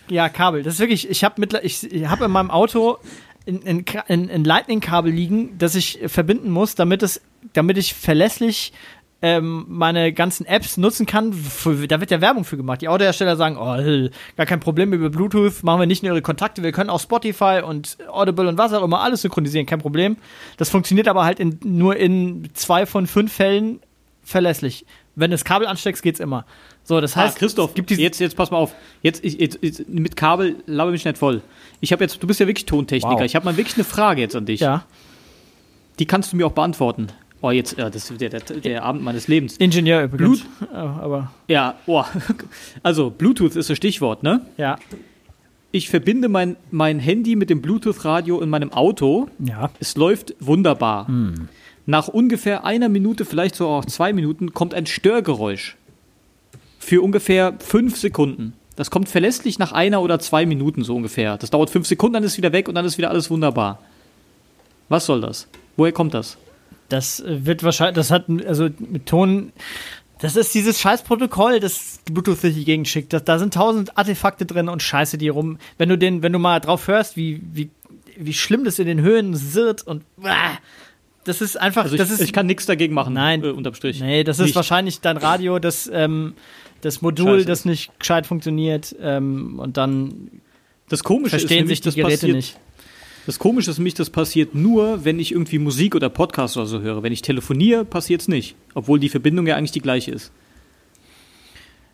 ja, Kabel. Das ist wirklich, ich habe habe in meinem Auto ein, ein, ein, Lightning-Kabel liegen, das ich verbinden muss, damit es, damit ich verlässlich ähm, meine ganzen Apps nutzen kann. Für, da wird ja Werbung für gemacht. Die Autohersteller sagen, oh, äh, gar kein Problem über Bluetooth, machen wir nicht nur ihre Kontakte, wir können auch Spotify und Audible und was auch immer alles synchronisieren, kein Problem. Das funktioniert aber halt in, nur in zwei von fünf Fällen verlässlich. Wenn du das Kabel ansteckst, geht's immer. So, das heißt, ah, Christoph, gibt jetzt, jetzt pass mal auf. Jetzt, ich, jetzt, jetzt mit Kabel laber mich nicht voll. Ich habe jetzt, du bist ja wirklich Tontechniker. Wow. Ich habe mal wirklich eine Frage jetzt an dich. ja, Die kannst du mir auch beantworten. Oh, jetzt, äh, das ist der, der, der Abend meines Lebens. Ingenieur übrigens. Ja, aber Ja, oh. Also, Bluetooth ist das Stichwort, ne? ja, Ich verbinde mein, mein Handy mit dem Bluetooth-Radio in meinem Auto. ja. Es läuft wunderbar. Nach ungefähr einer Minute, vielleicht so auch zwei Minuten, kommt ein Störgeräusch. Für ungefähr fünf Sekunden. Das kommt verlässlich nach einer oder zwei Minuten so ungefähr. Das dauert fünf Sekunden, dann ist es wieder weg und dann ist wieder alles wunderbar. Was soll das? Woher kommt das? Das äh, wird wahrscheinlich, das hat, also mit Ton, das ist dieses Scheißprotokoll, das Bluetooth durch die Gegend schickt. Das, da sind tausend Artefakte drin und Scheiße, die rum. Wenn du den, wenn du mal drauf hörst, wie, wie, wie schlimm das in den Höhen sirrt und ah, das ist einfach, Also ich, das ist, ich kann nichts dagegen machen. Nein. Äh, unterm Strich. nee, das ist Nicht. wahrscheinlich dein Radio, das, ähm, das Modul, Scheiße das ist. nicht gescheit funktioniert, ähm, und dann Das Komische ist verstehen nämlich, sich die das Geräte passiert, nicht. Das Komische ist nämlich, das passiert nur, wenn ich irgendwie Musik oder Podcast oder so höre. Wenn ich telefoniere, passiert es nicht. Obwohl die Verbindung ja eigentlich die gleiche ist.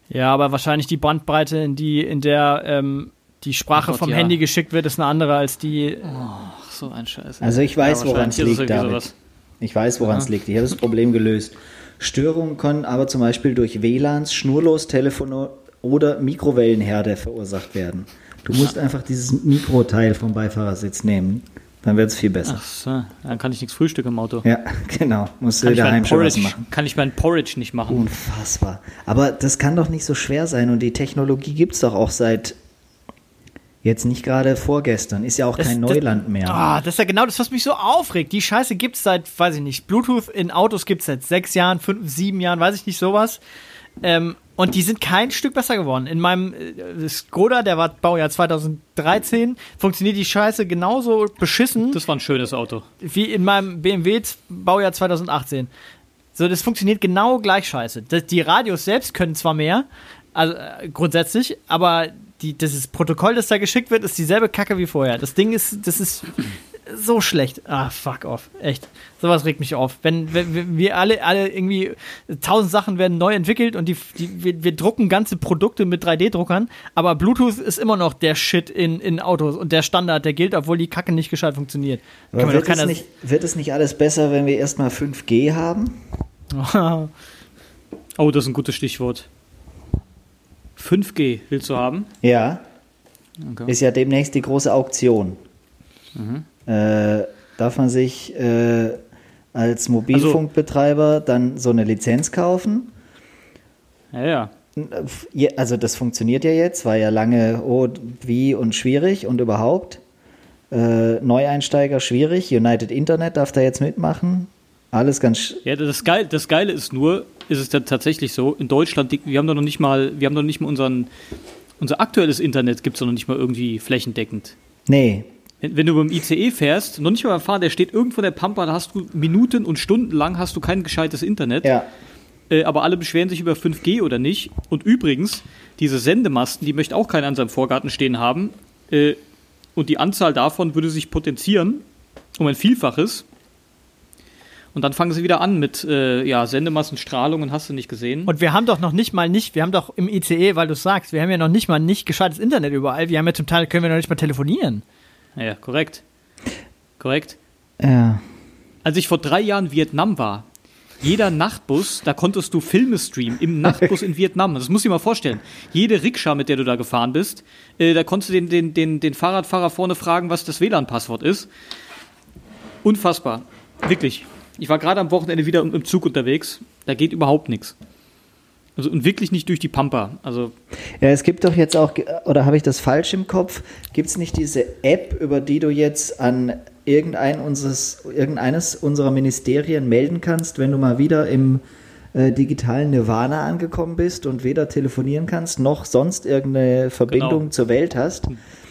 Ja, aber wahrscheinlich die Bandbreite, in die, in der ähm, die Sprache Oh Gott, vom ja. Handy geschickt wird, ist eine andere als die. Ach, so ein Scheiß. Also ich weiß, Ja, woran es liegt, David. Ich weiß, woran es liegt. Ich habe das Problem gelöst. Störungen können aber zum Beispiel durch WLANs, Schnurlostelefone oder Mikrowellenherde verursacht werden. Du musst einfach dieses Mikroteil vom Beifahrersitz nehmen. Dann wird es viel besser. Ach so, dann kann ich nichts frühstücken im Auto. Ja, genau. Musst Kann du daheim schon was machen. kann ich mein Porridge nicht machen. Unfassbar. Aber das kann doch nicht so schwer sein und die Technologie gibt es doch auch seit jetzt nicht gerade vorgestern. Ist ja auch Das- kein das- Neuland mehr. Ah, das ist ja genau das, was mich so aufregt. Die Scheiße gibt's seit, weiß ich nicht, Bluetooth in Autos gibt's seit sechs Jahren, fünf, sieben Jahren, weiß ich nicht, sowas. Ähm, und die sind kein Stück besser geworden. In meinem äh, Skoda, der war Baujahr 2013, funktioniert die Scheiße genauso beschissen Das war ein schönes Auto. wie in meinem BMW Baujahr 2018. So, das funktioniert genau gleich scheiße. Das, die Radios selbst können zwar mehr, also äh, grundsätzlich, aber die, dieses Protokoll, das da geschickt wird, ist dieselbe Kacke wie vorher. Das Ding ist, das ist so schlecht. Ah, fuck off. Echt. Sowas regt mich auf. Wenn, wenn wir alle, alle irgendwie, tausend Sachen werden neu entwickelt und die, die, wir, wir drucken ganze Produkte mit 3D-Druckern, aber Bluetooth ist immer noch der Shit in, in Autos und der Standard, der gilt, obwohl die Kacke nicht gescheit funktioniert. Wird, es nicht, wird es nicht alles besser, wenn wir erstmal 5G haben? Oh, das ist ein gutes Stichwort. 5G willst du haben? Ja, Okay. ist ja demnächst die große Auktion. Mhm. Äh, darf man sich äh, als Mobilfunkbetreiber dann so eine Lizenz kaufen. Ja, ja. Ja, Also das funktioniert ja jetzt, war ja lange, oh, wie und schwierig und überhaupt. Äh, Neueinsteiger schwierig, United Internet darf da jetzt mitmachen. Alles ganz, Ja, das, Geil, das Geile ist nur, ist es dann tatsächlich so, in Deutschland, wir haben doch noch nicht mal, wir haben doch nicht mal unseren, unser aktuelles Internet gibt es doch noch nicht mal irgendwie flächendeckend. nee, Wenn, wenn du beim ICE fährst, noch nicht mal beim Fahren, der steht irgendwo in der Pampa, da hast du Minuten und Stunden lang hast du kein gescheites Internet. ja, Äh, aber alle beschweren sich über 5G oder nicht. Und übrigens, diese Sendemasten, die möchte auch keiner an seinem Vorgarten stehen haben. Äh, und die Anzahl davon würde sich potenzieren um ein Vielfaches. Und dann fangen sie wieder an mit äh, ja, Sendemassenstrahlung und hast du nicht gesehen. Und wir haben doch noch nicht mal nicht, wir haben doch im ICE, weil du es sagst, wir haben ja noch nicht mal nicht gescheites Internet überall. Wir haben ja zum Teil, können wir noch nicht mal telefonieren. ja, korrekt. Korrekt. ja. Als ich vor drei Jahren in Vietnam war, jeder Nachtbus, da konntest du Filme streamen, im Nachtbus in Vietnam. Das musst du dir mal vorstellen. Jede Rikscha, mit der du da gefahren bist, äh, da konntest du den, den, den, den Fahrradfahrer vorne fragen, was das WLAN-Passwort ist. Unfassbar. Wirklich. Ich war gerade am Wochenende wieder im Zug unterwegs. Da geht überhaupt nichts. Also, und wirklich nicht durch die Pampa. Also, Ja, es gibt doch jetzt auch, oder habe ich das falsch im Kopf? Gibt es nicht diese App, über die du jetzt an irgendein unseres, irgendeines unserer Ministerien melden kannst, wenn du mal wieder im äh, digitalen Nirvana angekommen bist und weder telefonieren kannst, noch sonst irgendeine Verbindung Genau. zur Welt hast?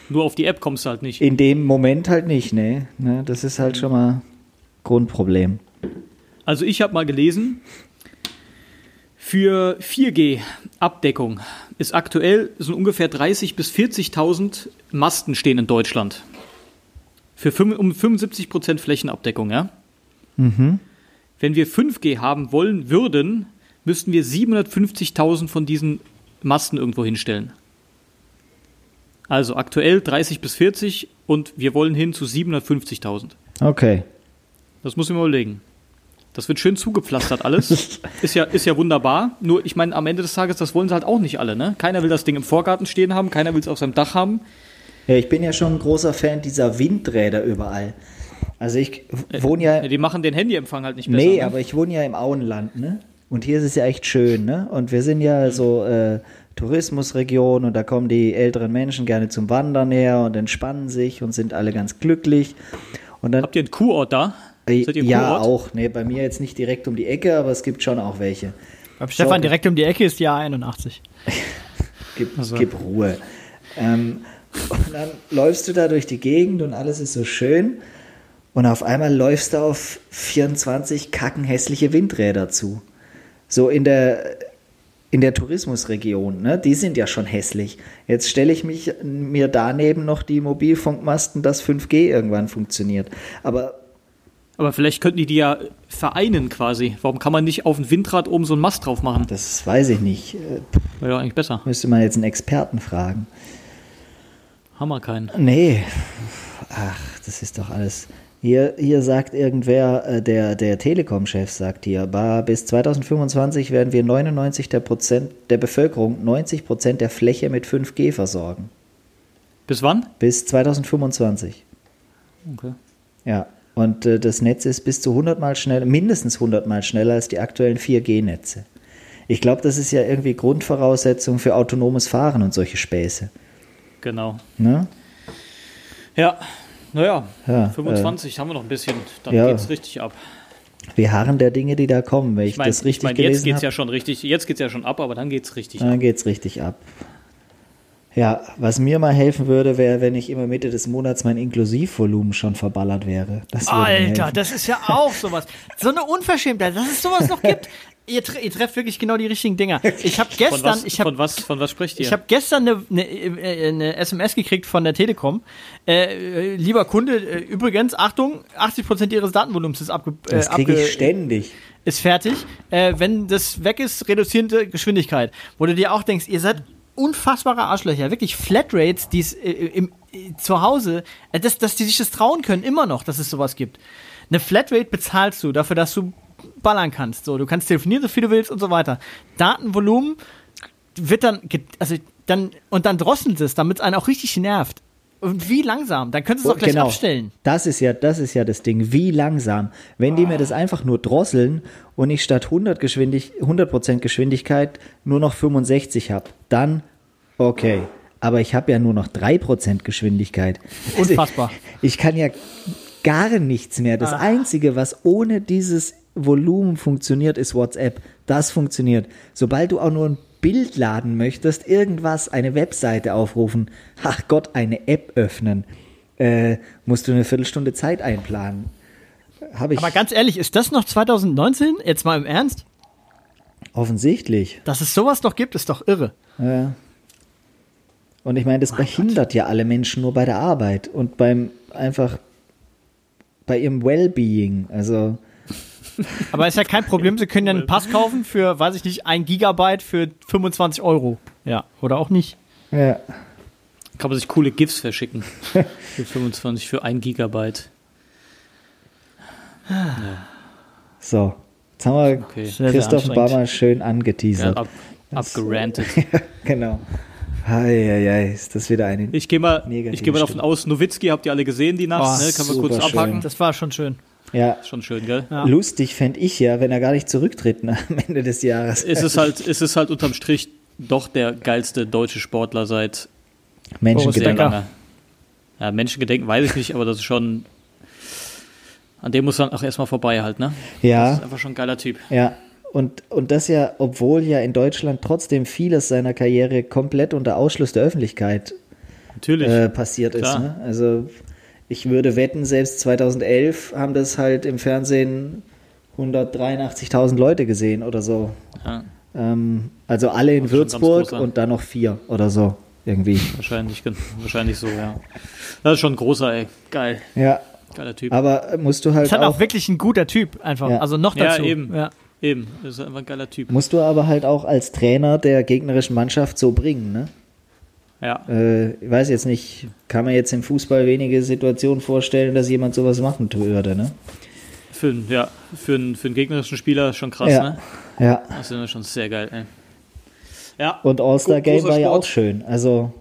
nur auf die App kommst du halt nicht. In dem Moment halt nicht, ne? ne? Das ist halt schon mal Grundproblem. Also ich habe mal gelesen, für 4G-Abdeckung ist aktuell so ungefähr 30.000 bis 40.000 Masten stehen in Deutschland. Für fünf- um 75% Flächenabdeckung, ja? Mhm. Wenn wir 5G haben wollen würden, müssten wir 750.000 von diesen Masten irgendwo hinstellen. Also aktuell 30 bis 40 und wir wollen hin zu 750.000. Okay. Das muss ich mir überlegen. Das wird schön zugepflastert alles. ist, ja, ist ja wunderbar. Nur, ich meine, am Ende des Tages, das wollen sie halt auch nicht alle. Ne? Keiner will das Ding im Vorgarten stehen haben, keiner will es auf seinem Dach haben. Ja, ich bin ja schon ein großer Fan dieser Windräder überall. Also ich wohne ja, Ja, die machen den Handyempfang halt nicht besser. Nee, ne? aber ich wohne ja im Auenland, ne? Und hier ist es ja echt schön, ne? Und wir sind ja so äh, Tourismusregion und da kommen die älteren Menschen gerne zum Wandern her und entspannen sich und sind alle ganz glücklich. Und dann Habt ihr einen Kurort da? Ja Kurort? auch, ne, bei mir jetzt nicht direkt um die Ecke, aber es gibt schon auch welche. Beim Stefan Sorry. direkt um die Ecke ist die A81. Gib, Also. gib Ruhe. Ähm, und dann läufst du da durch die Gegend und alles ist so schön. Und auf einmal läufst du auf 24 kackenhässliche Windräder zu. So in der, in der Tourismusregion, ne? die sind ja schon hässlich. Jetzt stelle ich mich mir daneben noch die Mobilfunkmasten, dass 5G irgendwann funktioniert. Aber Aber vielleicht könnten die die ja vereinen quasi. Warum kann man nicht auf ein Windrad oben so einen Mast drauf machen? das weiß ich nicht. Wäre ja eigentlich besser. Müsste man jetzt einen Experten fragen. Haben wir keinen. Nee. Ach, das ist doch alles. Hier, hier sagt irgendwer, äh, der, der Telekom-Chef sagt hier, bis 2025 werden wir 99 der, Prozent der Bevölkerung 90 Prozent der Fläche mit 5G versorgen. Bis wann? Bis 2025. Okay. Ja. Und äh, das Netz ist bis zu 100 Mal schneller, mindestens 100 Mal schneller als die aktuellen 4G-Netze. Ich glaube, das ist ja irgendwie Grundvoraussetzung für autonomes Fahren und solche Späße. Genau. Ne? Ja, naja, Ja, 25 haben wir noch ein bisschen. Dann ja. geht's richtig ab. Wir harren der Dinge, die da kommen. Wenn ich, Ich meine, das richtig ich mein, jetzt gelesen geht's habe, ja schon richtig. Jetzt geht's ja schon ab, aber dann geht's richtig ab. dann geht's richtig ab. Ja, was mir mal helfen würde, wäre, wenn ich immer Mitte des Monats mein Inklusivvolumen schon verballert wäre. Das Alter, das ist ja auch sowas. So eine Unverschämtheit, dass es sowas noch gibt. Ihr, tre ihr trefft wirklich genau die richtigen Dinger. Ich habe Von gestern, was, ich habe von was, von was spricht ihr? Ich habe gestern eine, eine, äh, eine SMS gekriegt von der Telekom. Äh, äh, lieber Kunde, äh, übrigens, Achtung, 80% Ihres Datenvolumens ist, abge äh, Das kriege ich ständig. ist fertig. Äh, wenn das weg ist, reduzierende Geschwindigkeit. Wo du dir auch denkst, ihr seid unfassbare Arschlöcher. Wirklich Flatrates, die es äh, im, äh, zu Hause, äh, dass, dass die sich das trauen können, immer noch, dass es sowas gibt. Eine Flatrate bezahlst du dafür, dass du ballern kannst. So, du kannst telefonieren, so viel du willst und so weiter. Datenvolumen wird dann, also dann, und dann drosseln sie es, damit es einen auch richtig nervt. Und wie langsam? Dann können sie es doch gleich genau. abstellen. Das ist ja, das ist ja das Ding. Wie langsam. Wenn die mir das einfach nur drosseln und ich statt 100 Geschwindig 100% Geschwindigkeit nur noch 65 habe, dann okay. Aber ich habe ja nur noch 3% Geschwindigkeit. Also Unfassbar. Ich, ich kann ja gar nichts mehr. Das Einzige, was ohne dieses Volumen funktioniert, ist WhatsApp. Das funktioniert. Sobald du auch nur ein Bild laden möchtest, irgendwas, eine Webseite aufrufen, ach Gott, eine App öffnen, äh, musst du eine Viertelstunde Zeit einplanen. Habe ich Aber ganz ehrlich, ist das noch 2019? Jetzt mal im Ernst? offensichtlich. Dass es sowas doch gibt, ist doch irre. Ja. Und ich meine, das behindert ja alle Menschen nur bei der Arbeit und beim einfach bei ihrem Wellbeing. Also Aber ist ja kein Problem, sie können ja einen Pass kaufen für, weiß ich nicht, ein Gigabyte für 25 Euro. Ja, oder auch nicht. ja. Kann man sich coole GIFs verschicken. für 25, für 1 Gigabyte. So, jetzt haben wir Okay. Sehr, sehr Christoph. Barmer schön Ja, angeteasert. ab, abgerantet. genau. Eieiei, ist das wieder eine. Ich gehe mal, ich geh mal davon aus, Nowitzki habt ihr alle gesehen die Nacht, Oh, ne? Kann man kurz schön. abhaken. Das war schon schön. Ja, Schon schön, gell? Ja. lustig fände ich ja, wenn er gar nicht zurücktritt ne, am Ende des Jahres. Es ist halt, es ist halt unterm Strich doch der geilste deutsche Sportler seit Menschengedenken. Ja, Menschengedenken weiß ich nicht, aber das ist schon. An dem muss man auch erstmal vorbei halt, ne? Das Ja, ist einfach schon ein geiler Typ. ja. Und, und das ja, obwohl ja in Deutschland trotzdem vieles seiner Karriere komplett unter Ausschluss der Öffentlichkeit Natürlich. äh, passiert ist. Klar. Ne? Also ich würde wetten, selbst 2011 haben das halt im Fernsehen 183.000 Leute gesehen oder so. ja, Ähm, also alle in Würzburg und dann noch vier oder so irgendwie. wahrscheinlich, wahrscheinlich so, ja. Das ist schon ein großer, ey. Geil. Ja, Geiler Typ. aber musst du halt Ist halt auch, auch wirklich ein guter Typ, einfach. Ja. Also noch Ja, dazu. eben. Ja. Eben. Das ist einfach ein geiler Typ. musst du aber halt auch als Trainer der gegnerischen Mannschaft so bringen, ne? Ja. Äh, ich weiß jetzt nicht, kann man jetzt im Fußball wenige Situationen vorstellen, dass jemand sowas machen würde, ne? Für, einen- ja, für, einen, für einen gegnerischen Spieler schon krass, Ja. ne? Ja. Das ist schon sehr geil, ey. Ja. Und All-Star Game war ja auch schön. Also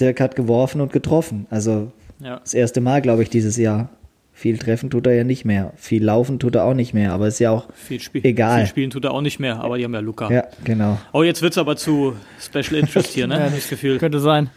Dirk hat geworfen und getroffen. Also ja. das erste Mal, glaube ich, dieses Jahr. Viel treffen tut er ja nicht mehr. Viel laufen tut er auch nicht mehr. Aber ist ja auch Viel, Spiel Egal. viel spielen tut er auch nicht mehr, aber die haben ja Luca. ja genau. Oh, jetzt wird's aber zu Special Interest hier, ne? Ja, das Gefühl. Könnte sein.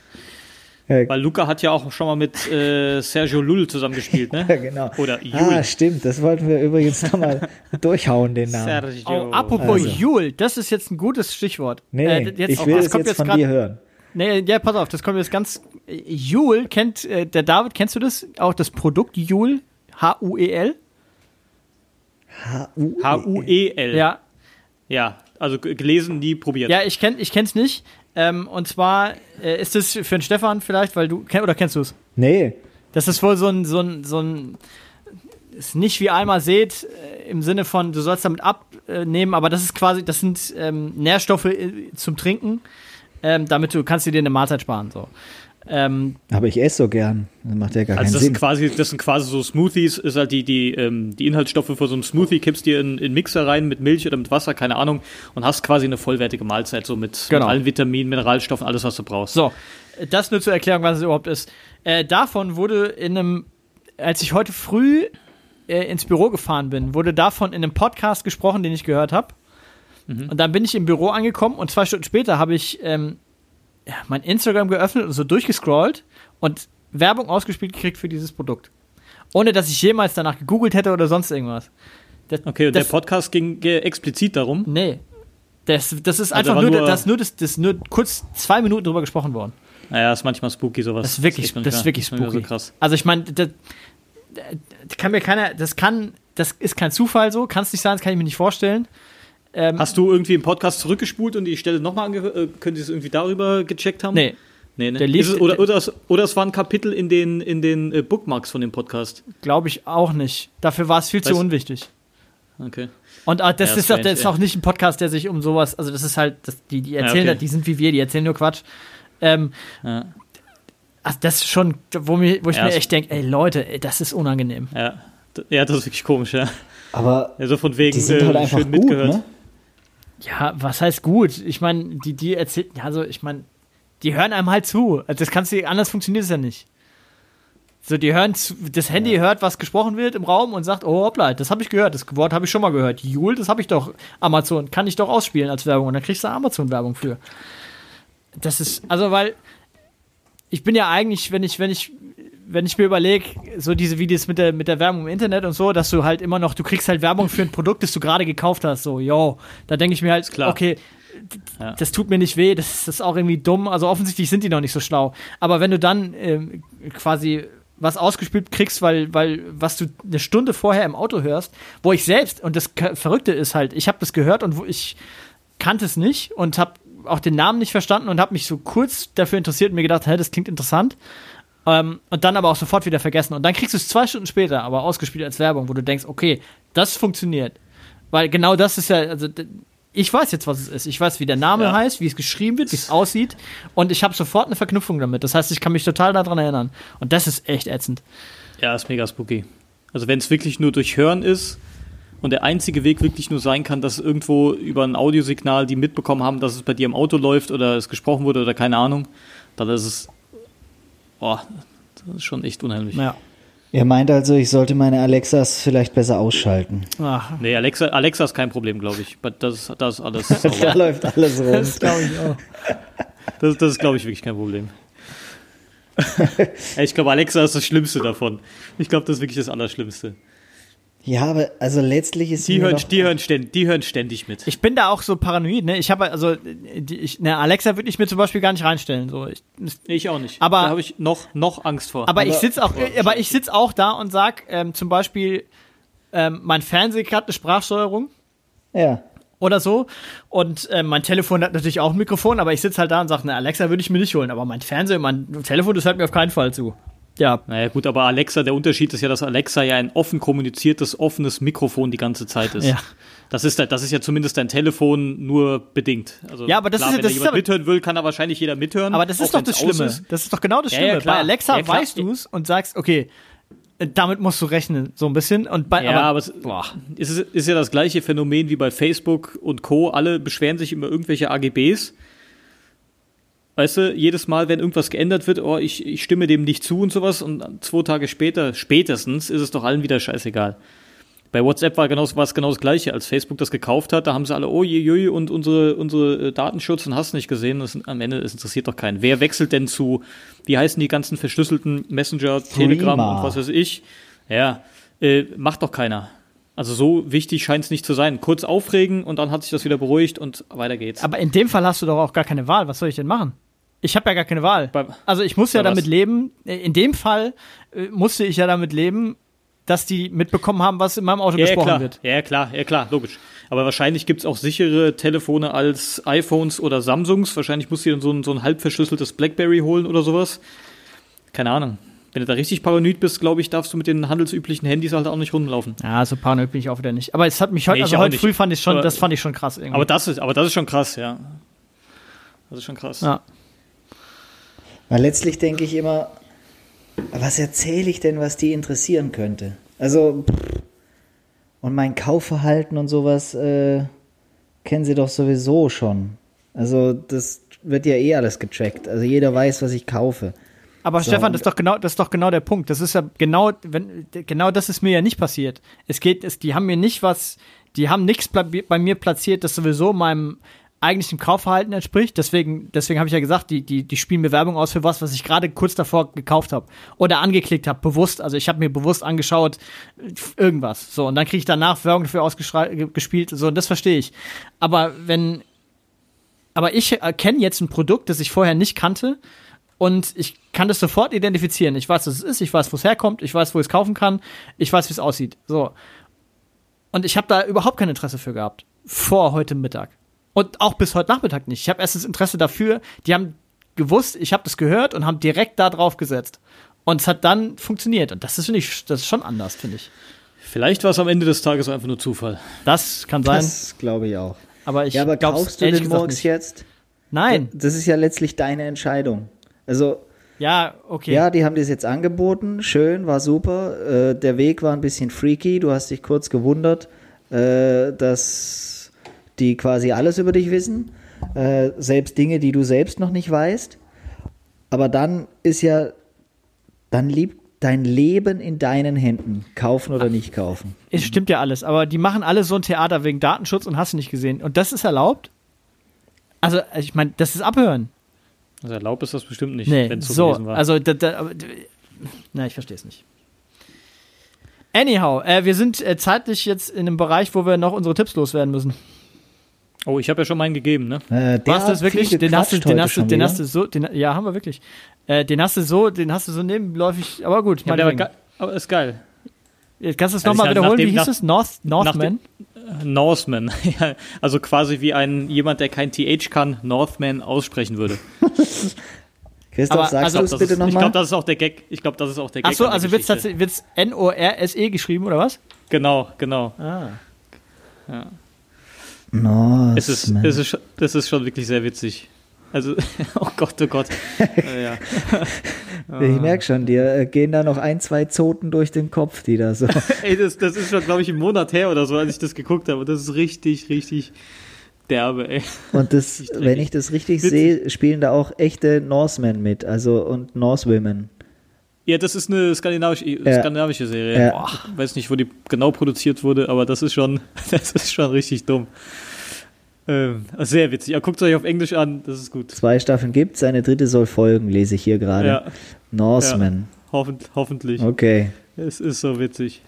Ja, Weil Luca hat ja auch schon mal mit äh, Sergio Lull zusammengespielt, ne? genau. Oder Ah, Jul. stimmt. Das wollten wir übrigens nochmal durchhauen, den Namen. Sergio. Oh, apropos Also. Jul, das ist jetzt ein gutes Stichwort. Nee, Äh, jetzt, ich oh, will das es kommt jetzt von grad- dir hören. Nee, ja, pass auf, das kommt jetzt ganz. Jule kennt, äh, der David, kennst du das? Auch das Produkt Jule? H-U-E-L? H-U. H-U-E-L. Ja. Ja, also gelesen, nie probiert. Ja, ich kenn, ich kenn's nicht. Ähm, und zwar äh, ist es für den Stefan vielleicht, weil du, kenn, oder kennst du es? Nee. Das ist wohl so ein, so ein, so ein, ist nicht wie einmal seht, äh, im Sinne von, du sollst damit abnehmen, aber das ist quasi, das sind ähm, Nährstoffe äh, zum Trinken, ähm, damit du kannst du dir eine Mahlzeit sparen. So. Ähm, Aber ich esse so gern. Das macht ja gar Also keinen das Sinn. sind quasi, das sind quasi so Smoothies, ist halt die, die, ähm, die Inhaltsstoffe für so einen Smoothie, kippst dir in, in Mixer rein mit Milch oder mit Wasser, keine Ahnung, und hast quasi eine vollwertige Mahlzeit, so mit, Genau. mit allen Vitaminen, Mineralstoffen, alles, was du brauchst. So, das nur zur Erklärung, was es überhaupt ist. Äh, davon wurde in einem, als ich heute früh äh, ins Büro gefahren bin, wurde davon in einem Podcast gesprochen, den ich gehört habe. Und dann bin ich im Büro angekommen und zwei Stunden später habe ich ähm, mein Instagram geöffnet und so durchgescrollt und Werbung ausgespielt gekriegt für dieses Produkt. Ohne dass ich jemals danach gegoogelt hätte oder sonst irgendwas. Das, Okay, und das, der Podcast ging explizit darum. Nee. Das, das ist Also einfach war nur, nur- das, nur, das, das nur kurz zwei Minuten drüber gesprochen worden. Naja, ist manchmal spooky sowas. Das ist wirklich, das ist wirklich spooky. so krass. Also ich meine, das, das kann mir keiner, das kann, das ist kein Zufall so, kann es nicht sein, das kann ich mir nicht vorstellen. Ähm, Hast du irgendwie im Podcast zurückgespult und die Stelle nochmal angehört? Äh, können Sie es irgendwie darüber gecheckt haben? nee, Nee, ne? Der lief- es, oder, der- oder, es, oder es war ein Kapitel in den, in den äh, Bookmarks von dem Podcast. glaube ich auch nicht. Dafür war es viel zu Weißt- unwichtig. Okay. Und äh, das Ja, ist, doch, strange, das ist ja. auch nicht ein Podcast, der sich um sowas, also das ist halt, das, die, die erzählen, okay. das, die sind wie wir, die erzählen nur Quatsch. Ähm, Ja, also das ist schon, wo, mir, wo ich Ja, mir echt denke, ey Leute, ey, das ist unangenehm. ja. Ja, das ist wirklich komisch, ja. Aber Ja, so von wegen die sind äh, halt einfach schön gut, mitgehört. ne? Ja, was heißt gut? Ich meine, die, die erzählen, ja, also ich meine, die hören einem halt zu. Also das kannst du, anders funktioniert es ja nicht. So, die hören, zu- das Handy hört, was gesprochen wird im Raum und sagt, oh hoppla, das habe ich gehört, das Wort habe ich schon mal gehört. Joule, das habe ich doch, Amazon, kann ich doch ausspielen als Werbung und dann kriegst du Amazon-Werbung für. Das ist, also weil, ich bin ja eigentlich, wenn ich, wenn ich, wenn ich mir überlege, so diese Videos mit der, mit der Werbung im Internet und so, dass du halt immer noch, du kriegst halt Werbung für ein Produkt, das du gerade gekauft hast, so, yo, da denke ich mir halt, klar. okay, Ja. das tut mir nicht weh, das, das ist auch irgendwie dumm. Also offensichtlich sind die noch nicht so schlau. Aber wenn du dann ähm, quasi was ausgespielt kriegst, weil, weil was du eine Stunde vorher im Auto hörst, wo ich selbst, und das Verrückte ist halt, ich habe das gehört und wo ich kannte es nicht und habe auch den Namen nicht verstanden und habe mich so kurz dafür interessiert und mir gedacht, hä, das klingt interessant. Ähm, und dann aber auch sofort wieder vergessen. Und dann kriegst du es zwei Stunden später, aber ausgespielt als Werbung, wo du denkst, okay, das funktioniert. Weil genau das ist ja, also ich weiß jetzt, was es ist. Ich weiß, wie der Name Ja. heißt, wie es geschrieben wird, wie es aussieht. Und ich habe sofort eine Verknüpfung damit. Das heißt, ich kann mich total daran erinnern. Und das ist echt ätzend. Ja, ist mega spooky. Also wenn es wirklich nur durch Hören ist und der einzige Weg wirklich nur sein kann, dass irgendwo über ein Audiosignal die mitbekommen haben, dass es bei dir im Auto läuft oder es gesprochen wurde oder keine Ahnung, dann ist es, boah, das ist schon echt unheimlich. Ja. Ihr meint also, ich sollte meine Alexas vielleicht besser ausschalten. Ach, Nee, Alexa, Alexa ist kein Problem, glaube ich. Das, das ist alles Da läuft alles das rund. glaube ich auch. Das, das ist, glaube ich, wirklich kein Problem. ich glaube, Alexa ist das Schlimmste davon. Ich glaube, das ist wirklich das Allerschlimmste. Ja, aber also letztlich ist Die hören, die, hören ständig, die hören ständig mit. Ich bin da auch so paranoid, ne? Ich habe also, die, ich, ne, Alexa würde ich mir zum Beispiel gar nicht reinstellen. So. Ich, Ich auch nicht. Aber- da habe ich noch, noch Angst vor. Aber, ich Aber- sitz auch, aber ich sitz auch da und sag ähm, zum Beispiel, ähm, mein Fernseher hat eine Sprachsteuerung Ja. oder so und ähm, mein Telefon hat natürlich auch ein Mikrofon, aber ich sitz halt da und sag, ne, Alexa würde ich mir nicht holen, aber mein Fernseher, mein Telefon, das hört mir auf keinen Fall zu. Ja, Naja, gut, aber Alexa, der Unterschied ist ja, dass Alexa ja ein offen kommuniziertes, offenes Mikrofon die ganze Zeit ist. Ja. Das ist, das ist ja zumindest dein Telefon nur bedingt. Also Ja, aber das klar, ist- wenn das da ist jemand aber- mithören will, kann da wahrscheinlich jeder mithören. aber das ist doch das Schlimme. ist. Das ist doch genau das Ja, Schlimme. ja, klar. Bei Alexa Ja, weißt du es und sagst, okay, damit musst du rechnen, so ein bisschen. Und bei, Ja, aber es boah. es ist, ist ja das gleiche Phänomen wie bei Facebook und Co. Alle beschweren sich über irgendwelche AGBs. Weißt du, jedes Mal, wenn irgendwas geändert wird, oh, ich, ich stimme dem nicht zu und sowas, und zwei Tage später, spätestens, ist es doch allen wieder scheißegal. Bei WhatsApp war, genau, war es genau das Gleiche. Als Facebook das gekauft hat, da haben sie alle, oh je, je, und unsere, unsere äh, Datenschutz und hast nicht gesehen. Das, am Ende, es interessiert doch keinen. Wer wechselt denn zu, wie heißen die ganzen verschlüsselten Messenger, Telegram Threema. und was weiß ich? Ja, äh, macht doch keiner. Also so wichtig scheint es nicht zu sein. Kurz aufregen und dann hat sich das wieder beruhigt und weiter geht's. Aber in dem Fall hast du doch auch gar keine Wahl. Was soll ich denn machen? Ich habe ja gar keine Wahl. Also ich muss ja was? damit leben. In dem Fall äh, musste ich ja damit leben, dass die mitbekommen haben, was in meinem Auto ja, ja, gesprochen klar. wird. Ja, klar, ja, klar, logisch. Aber wahrscheinlich gibt's auch sichere Telefone als iPhones oder Samsungs. Wahrscheinlich musst du dir so ein, so ein halb verschlüsseltes Blackberry holen oder sowas. Keine Ahnung. Wenn du da richtig paranoid bist, glaube ich, darfst du mit den handelsüblichen Handys halt auch nicht rumlaufen. Ja, so paranoid bin ich auch wieder nicht. Aber es hat mich heute, Nee, also heute nicht. früh fand ich schon, Aber- das fand ich schon krass irgendwie. Aber das ist, aber das ist schon krass, ja. Das ist schon krass. ja. Weil letztlich denke ich immer, was erzähle ich denn, was die interessieren könnte? Also, und mein Kaufverhalten und sowas äh, kennen sie doch sowieso schon. Also, das wird ja eh alles getrackt. Also, jeder weiß, was ich kaufe. Aber So, Stefan, das ist doch genau, das ist doch genau der Punkt. Das ist ja genau, wenn, genau das ist mir ja nicht passiert. Es geht, es, die haben mir nicht was, die haben nichts bei, bei mir platziert, das sowieso meinem eigentlichen Kaufverhalten entspricht. Deswegen, deswegen habe ich ja gesagt, die, die, die spielen mir Werbung aus für was, was ich gerade kurz davor gekauft habe oder angeklickt habe, bewusst. Also ich habe mir bewusst angeschaut, irgendwas. So, und dann kriege ich danach Werbung dafür ausgespielt. So, und das verstehe ich. Aber wenn, aber ich erkenne jetzt ein Produkt, das ich vorher nicht kannte und ich kann das sofort identifizieren. Ich weiß, was es ist, ich weiß, wo es herkommt, ich weiß, wo ich es kaufen kann, ich weiß, wie es aussieht. So. Und ich habe da überhaupt kein Interesse für gehabt. Vor heute Mittag. Und auch bis heute Nachmittag nicht. Ich habe erst das Interesse dafür, die haben gewusst, ich habe das gehört und haben direkt da drauf gesetzt. Und es hat dann funktioniert. Und das ist, finde ich, das ist schon anders, finde ich. Vielleicht war es am Ende des Tages einfach nur Zufall. Das kann sein, Das glaube ich auch. aber ich ja, aber kaufst du den Murks jetzt? Nein. Das ist ja letztlich deine Entscheidung. Also, Ja, okay. ja, die haben das jetzt angeboten. Schön, war super. Äh, der Weg war ein bisschen freaky. Du hast dich kurz gewundert, äh, dass die quasi alles über dich wissen. Äh, selbst Dinge, die du selbst noch nicht weißt. Aber dann ist ja, dann lieb, dein Leben in deinen Händen. Kaufen oder nicht kaufen. Es stimmt ja alles, aber die machen alle so ein Theater wegen Datenschutz und hast du nicht gesehen. Und das ist erlaubt? Also, ich meine, das ist Abhören. Also erlaubt ist das bestimmt nicht, Nee, wenn es so, so, gewesen war. also, da, da, aber, na, ich verstehe es nicht. Anyhow, äh, wir sind äh, zeitlich jetzt in einem Bereich, wo wir noch unsere Tipps loswerden müssen. Oh, ich habe ja schon meinen gegeben, ne? Äh, der War's hat das wirklich? Den hast du, den hast du, den wieder. hast du so, den, ja, haben wir wirklich. Äh, den hast du so, den hast du so nebenläufig, aber gut. Ja, der war ge- aber ist geil. Jetzt Kannst du es Also nochmal wiederholen? nachdem- Wie hieß es? North, Northman? Northman. Ja, also quasi wie ein jemand, der kein TH kann, Northman aussprechen würde. Christoph, Aber- sagst also, du es Das bitte ist, ich glaube, nochmal? das ist auch der Gag. Ich glaube, das ist auch der Gag. Ach so, an der also wird es N-O-R-S-E geschrieben, oder was? Genau, genau. Ah. Northman. Es ist, es ist, das ist schon wirklich sehr witzig. Also, oh Gott, oh Gott. Ich merke schon, dir äh, gehen da noch ein, zwei Zoten durch den Kopf, die da so. Ey, das, das ist schon, glaube ich, einen Monat her oder so, als ich das geguckt habe. Und das ist richtig, richtig derbe, ey. Und das, wenn ich das richtig sehe, spielen da auch echte Norsemen mit, also und Norsewomen. Ja, das ist eine skandinavische, Ja. skandinavische Serie. Ja. Boah, ich weiß nicht, wo die genau produziert wurde, aber das ist schon, das ist schon richtig dumm. Ähm, sehr witzig. Ja, guckt es euch auf Englisch an, das ist gut. Zwei Staffeln gibt's, eine dritte soll folgen, lese ich hier gerade. Ja, Norsemen. hoffent, hoffentlich. Okay. Es ist so witzig.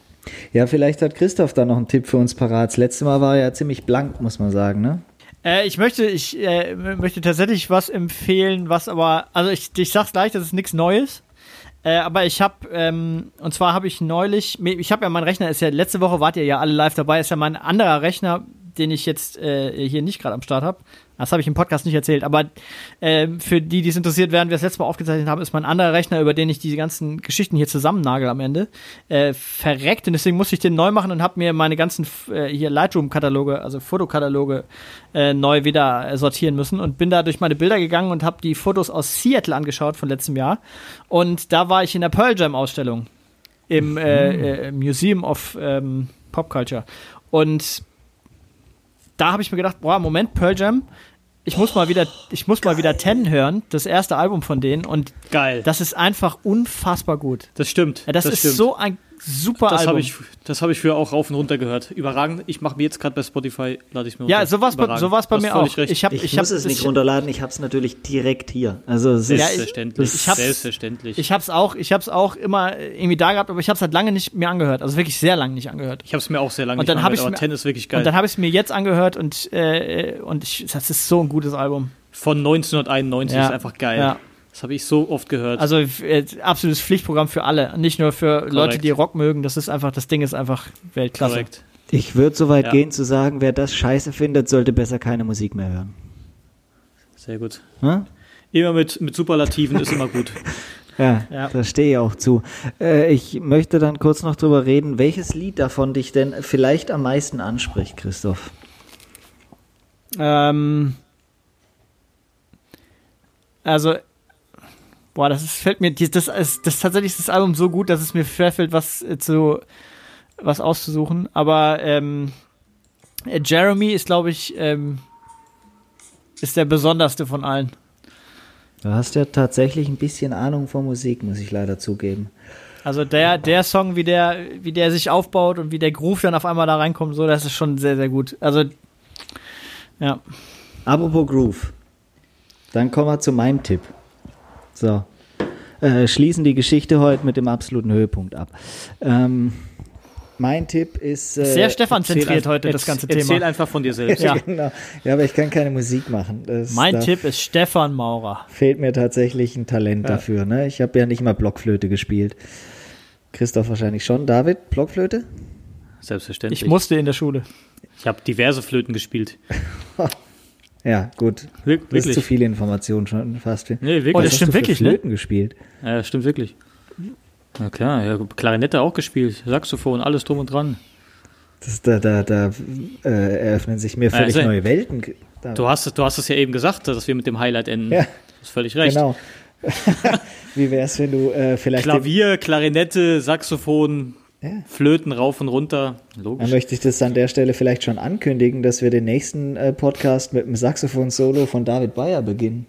Ja, vielleicht hat Christoph da noch einen Tipp für uns parat. Das letzte Mal war er ja ziemlich blank, muss man sagen, ne? Äh, ich möchte, ich äh, möchte tatsächlich was empfehlen, was aber, also ich, ich sag's gleich, das ist nichts Neues. Äh, aber ich habe, ähm, und zwar habe ich neulich, ich habe ja mein Rechner, ist ja letzte Woche wart ihr ja alle live dabei, ist ja mein anderer Rechner, den ich jetzt äh, hier nicht gerade am Start habe. Das habe ich im Podcast nicht erzählt, aber ähm, für die, die es interessiert, während wir das letzte Mal aufgezeichnet haben, ist mein anderer Rechner, über den ich die ganzen Geschichten hier zusammennagel am Ende, äh, verreckt. Und deswegen musste ich den neu machen und habe mir meine ganzen äh, hier Lightroom-Kataloge, also Fotokataloge, äh, neu wieder äh, sortieren müssen und bin da durch meine Bilder gegangen und habe die Fotos aus Seattle angeschaut von letztem Jahr. Und da war ich in der Pearl Jam Ausstellung im äh, äh, Museum of ähm, Pop Culture. Und da habe ich mir gedacht, boah, Moment, Pearl Jam, ich muss mal wieder, ich muss mal wieder Ten hören, das erste Album von denen und Geil. Das, das ist einfach unfassbar gut. stimmt. Ja, das, ist stimmt. so ein super Das Album. habe ich, das hab ich früher auch rauf und runter gehört. Überragend. Ich mache mir jetzt gerade bei Spotify, lade ich mir ja, runter. so war's bei, so war's bei mir auch. Recht. Ich habe, Ich, ich, hab, muss es nicht ich, runterladen, ich habe es natürlich direkt hier. Also es ist, Ja, ich- Selbstverständlich. ich hab's- Selbstverständlich. ich hab's auch, ich hab's auch immer irgendwie da gehabt, aber ich hab's halt lange nicht mehr angehört. Also wirklich sehr lange nicht angehört. Ich habe es mir auch sehr lange Und dann nicht hab angehört, ich's aber mir- Ten ist wirklich geil. Und dann habe ich es mir jetzt angehört und, äh, und ich, das ist so ein gutes Album. Von 1991 Ja. ist einfach geil. Ja. Das habe ich so oft gehört. Also äh, absolutes Pflichtprogramm für alle, nicht nur für Leute, die Rock mögen. Das ist einfach, das Ding ist einfach Weltklasse. Korrekt. ich würde so weit Ja. gehen zu sagen, wer das scheiße findet, sollte besser keine Musik mehr hören. Sehr gut. Hm? Immer mit, mit Superlativen ist immer gut. Ja, Ja. da stehe ich auch zu. Äh, ich möchte dann kurz noch drüber reden, welches Lied davon dich denn vielleicht am meisten anspricht, Christoph. Ähm, also, boah, das ist, fällt mir, das ist, das ist tatsächlich das Album so gut, dass es mir schwerfällt, was äh, zu, was auszusuchen. Aber ähm, äh, Jeremy ist, glaube ich, ähm, ist der besonderste von allen. Du hast ja tatsächlich ein bisschen Ahnung von Musik, muss ich leider zugeben. Also der, der Song, wie der, wie der sich aufbaut und wie der Groove dann auf einmal da reinkommt, so, das ist schon sehr, sehr gut. Also, ja. Apropos Groove. Dann kommen wir zu meinem Tipp. So. Äh, schließen die Geschichte heute mit dem absoluten Höhepunkt ab. Ähm, mein Tipp ist. Äh, Sehr Stefan zentriert Erzähl heute das ganze Erzähl Thema. einfach von dir selbst. Ja. genau. Ja, aber ich kann keine Musik machen. Das, Mein Tipp ist Stefan Maurer. fehlt mir tatsächlich ein Talent Ja. dafür. Ne? Ich habe ja nicht mal Blockflöte gespielt. Christoph wahrscheinlich schon. David, Blockflöte? Selbstverständlich. Ich musste in der Schule. Ich habe diverse Flöten gespielt. Ja, gut. Wir- Das ist Wirklich. zu viele Informationen schon fast. Nee, wirklich. Oh, das Was stimmt wirklich, ne? Flöten gespielt. Ja, stimmt wirklich. Na klar, ja, Klarinette auch gespielt, Saxophon, alles drum und dran. Das, da da, da äh, eröffnen sich mir völlig Also, neue Welten. Da, Du hast, du hast es ja eben gesagt, dass wir mit dem Highlight enden. Ja. Du hast völlig recht. Genau. Wie wäre es, wenn du äh, vielleicht. Klavier, Klarinette, Saxophon, Ja. Flöten rauf und runter. Dann Logisch. möchte ich das an der Stelle vielleicht schon ankündigen, dass wir den nächsten äh, Podcast mit dem Saxophon-Solo von David Bayer beginnen.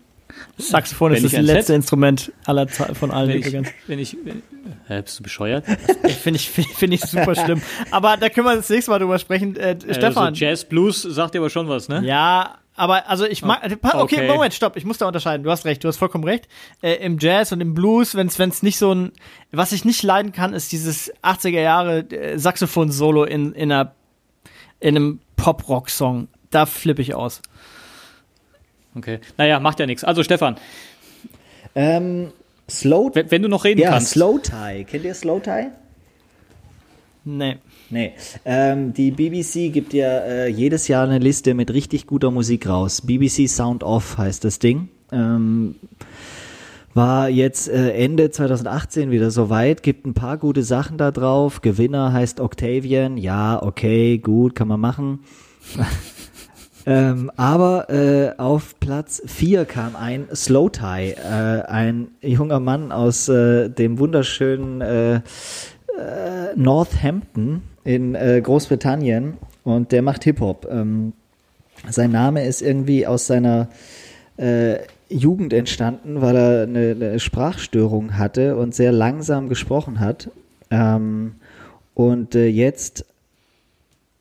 Das Saxophon Wenn ist ich das letzte Set- Instrument aller von allen Wenn ich, übrigens. wenn ich, wenn, hä, bist du bescheuert? Finde ich, find, find ich super schlimm. Aber da können wir das nächste Mal drüber sprechen. Äh, Stefan. Also Jazz, Blues sagt dir aber schon was, ne? Ja, aber also ich mag. Okay, okay. Moment, stopp. Ich muss da unterscheiden. Du hast recht, du hast vollkommen recht. Äh, Im Jazz und im Blues, wenn es nicht so ein. Was ich nicht leiden kann, ist dieses 80er Jahre äh, Saxophon-Solo in, in, einer, in einem Pop-Rock-Song. Da flippe ich aus. Okay. Naja, macht ja nichts. Also Stefan, Ähm, Slow, wenn, wenn du noch reden ja, kannst. Slow Tie. Kennt ihr Slow Tie? Nee. Nee. Ähm, die BBC gibt ja äh, jedes Jahr eine Liste mit richtig guter Musik raus. BBC Sound Off heißt das Ding. Ähm, war jetzt äh, Ende 2018 wieder soweit, gibt ein paar gute Sachen da drauf. Gewinner heißt Octavian. Ja, okay, gut, kann man machen. ähm, aber äh, auf Platz 4 kam ein Slow Tie, äh, ein junger Mann aus äh, dem wunderschönen äh, Northampton in äh, Großbritannien und der macht Hip-Hop. Ähm, sein Name ist irgendwie aus seiner äh, Jugend entstanden, weil er eine, eine Sprachstörung hatte und sehr langsam gesprochen hat. Ähm, und äh, jetzt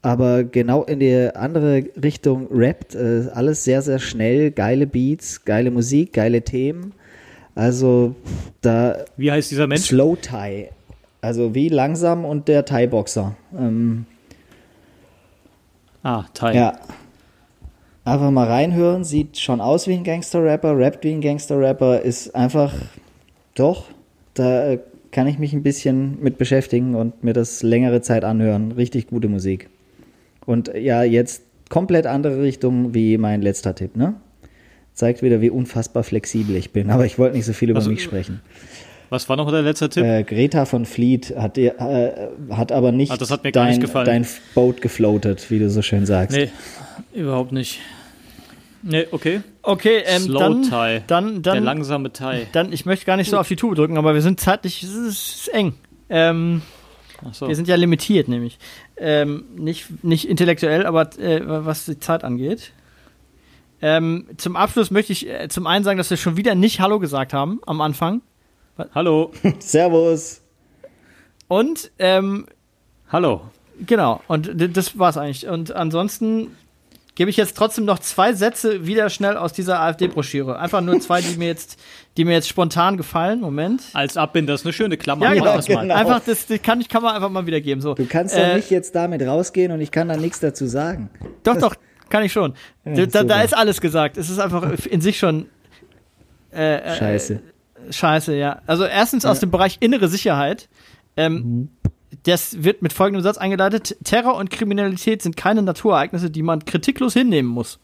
aber genau in die andere Richtung rappt. Äh, alles sehr, sehr schnell, geile Beats, geile Musik, geile Themen. Also da Wie heißt dieser Mensch? Slow Tie. Also wie langsam und der Thai-Boxer. Ähm, Ah, Thai. ja. Einfach mal reinhören, sieht schon aus wie ein Gangster-Rapper, rappt wie ein Gangster-Rapper, ist einfach, doch, da äh, kann ich mich ein bisschen mit beschäftigen und mir das längere Zeit anhören. Richtig gute Musik. Und ja, jetzt komplett andere Richtung wie mein letzter Tipp, ne? Zeigt wieder, wie unfassbar flexibel ich bin. Aber ich wollte nicht so viel über Also, mich sprechen. Was war noch der letzte Tipp? Äh, Greta von Fleet hat, dir, äh, hat aber nicht, das hat mir gar dein, nicht gefallen. dein Boot gefloatet, wie du so schön sagst. nee, überhaupt nicht. Nee, okay. Okay, ähm, Slow dann, Thai. dann, der dann, langsame Thai. dann, ich möchte gar nicht so auf die Tube drücken, aber wir sind zeitlich, es ist, es ist eng. Ähm, Ach so. Wir sind ja limitiert, nämlich. Ähm, nicht, nicht intellektuell, aber äh, was die Zeit angeht. Ähm, zum Abschluss möchte ich äh, zum einen sagen, dass wir schon wieder nicht Hallo gesagt haben am Anfang. Hallo. Servus. Und, ähm, Hallo. genau, und das war's eigentlich. Und ansonsten gebe ich jetzt trotzdem noch zwei Sätze wieder schnell aus dieser AfD-Broschüre. Einfach nur zwei, die mir jetzt, die mir jetzt spontan gefallen. Moment. Als Abbinder ist eine schöne Klammer. Ja, genau. das mal. genau. Einfach, das, das kann, ich, kann man einfach mal wiedergeben. So. Du kannst Äh, doch nicht jetzt damit rausgehen und ich kann da nichts dazu sagen. Doch, doch, kann ich schon. da, da, ist alles gesagt. Es ist einfach in sich schon äh, äh, Scheiße. ja. Also erstens aus dem Bereich innere Sicherheit. Ähm, das wird mit folgendem Satz eingeleitet. Terror und Kriminalität sind keine Naturereignisse, die man kritiklos hinnehmen muss.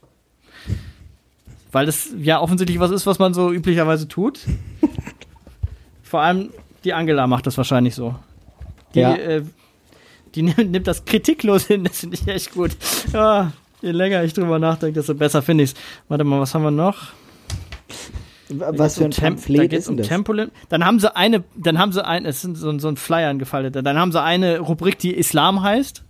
Weil das ja offensichtlich was ist, was man so üblicherweise tut. Vor allem die Angela macht das wahrscheinlich so. Die, Ja. äh, die nimmt, nimmt das kritiklos hin, das finde ich echt gut. Ja, je länger ich drüber nachdenke, desto besser finde ich es. Warte mal, was haben wir noch? Was für ein um Pamphlet ist um das? Tempolim dann haben sie eine, dann haben sie ein, es ist so, ein- so ein Flyer angefaltet, dann haben sie eine Rubrik, die Islam heißt.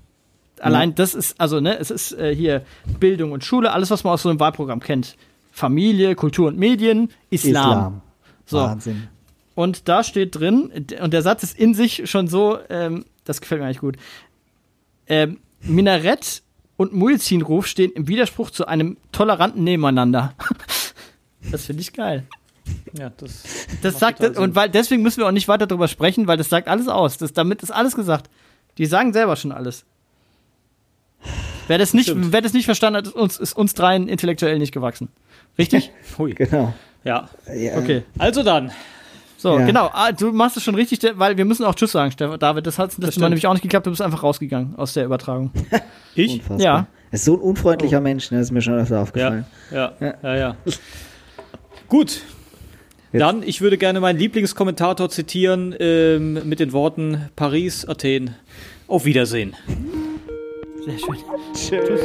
Allein das ist, also ne, es ist äh, hier Bildung und Schule, alles, was man aus so einem Wahlprogramm kennt. Familie, Kultur und Medien, Islam. Islam. So. Wahnsinn. Und da steht drin, und der Satz ist in sich schon so, ähm, das gefällt mir eigentlich gut. Ähm, Minarett und Muezzinruf stehen im Widerspruch zu einem toleranten Nebeneinander. das finde ich geil. Ja, das, Das sagt das, und weil deswegen müssen wir auch nicht weiter darüber sprechen, weil das sagt alles aus. Das, damit ist alles gesagt. Die sagen selber schon alles. Wer das nicht, Stimmt. wer das nicht verstanden hat, ist uns, ist uns dreien intellektuell nicht gewachsen. Richtig? Hui. Genau. Ja. Ja. Okay. Also dann. So, Ja. genau. Ah, du machst es schon richtig, weil wir müssen auch Tschüss sagen, Stefan. David. Das hat das, mal nämlich auch nicht geklappt. Du bist einfach rausgegangen aus der Übertragung. Ich? Unfassbar. Ja. Er ist so ein unfreundlicher Mensch, ne? Das ist mir schon öfter Ja, aufgefallen. ja, ja, ja. Gut. Dann, ich würde gerne meinen Lieblingskommentator zitieren ähm, mit den Worten Paris, Athen. Auf Wiedersehen. Sehr schön. Tschüss.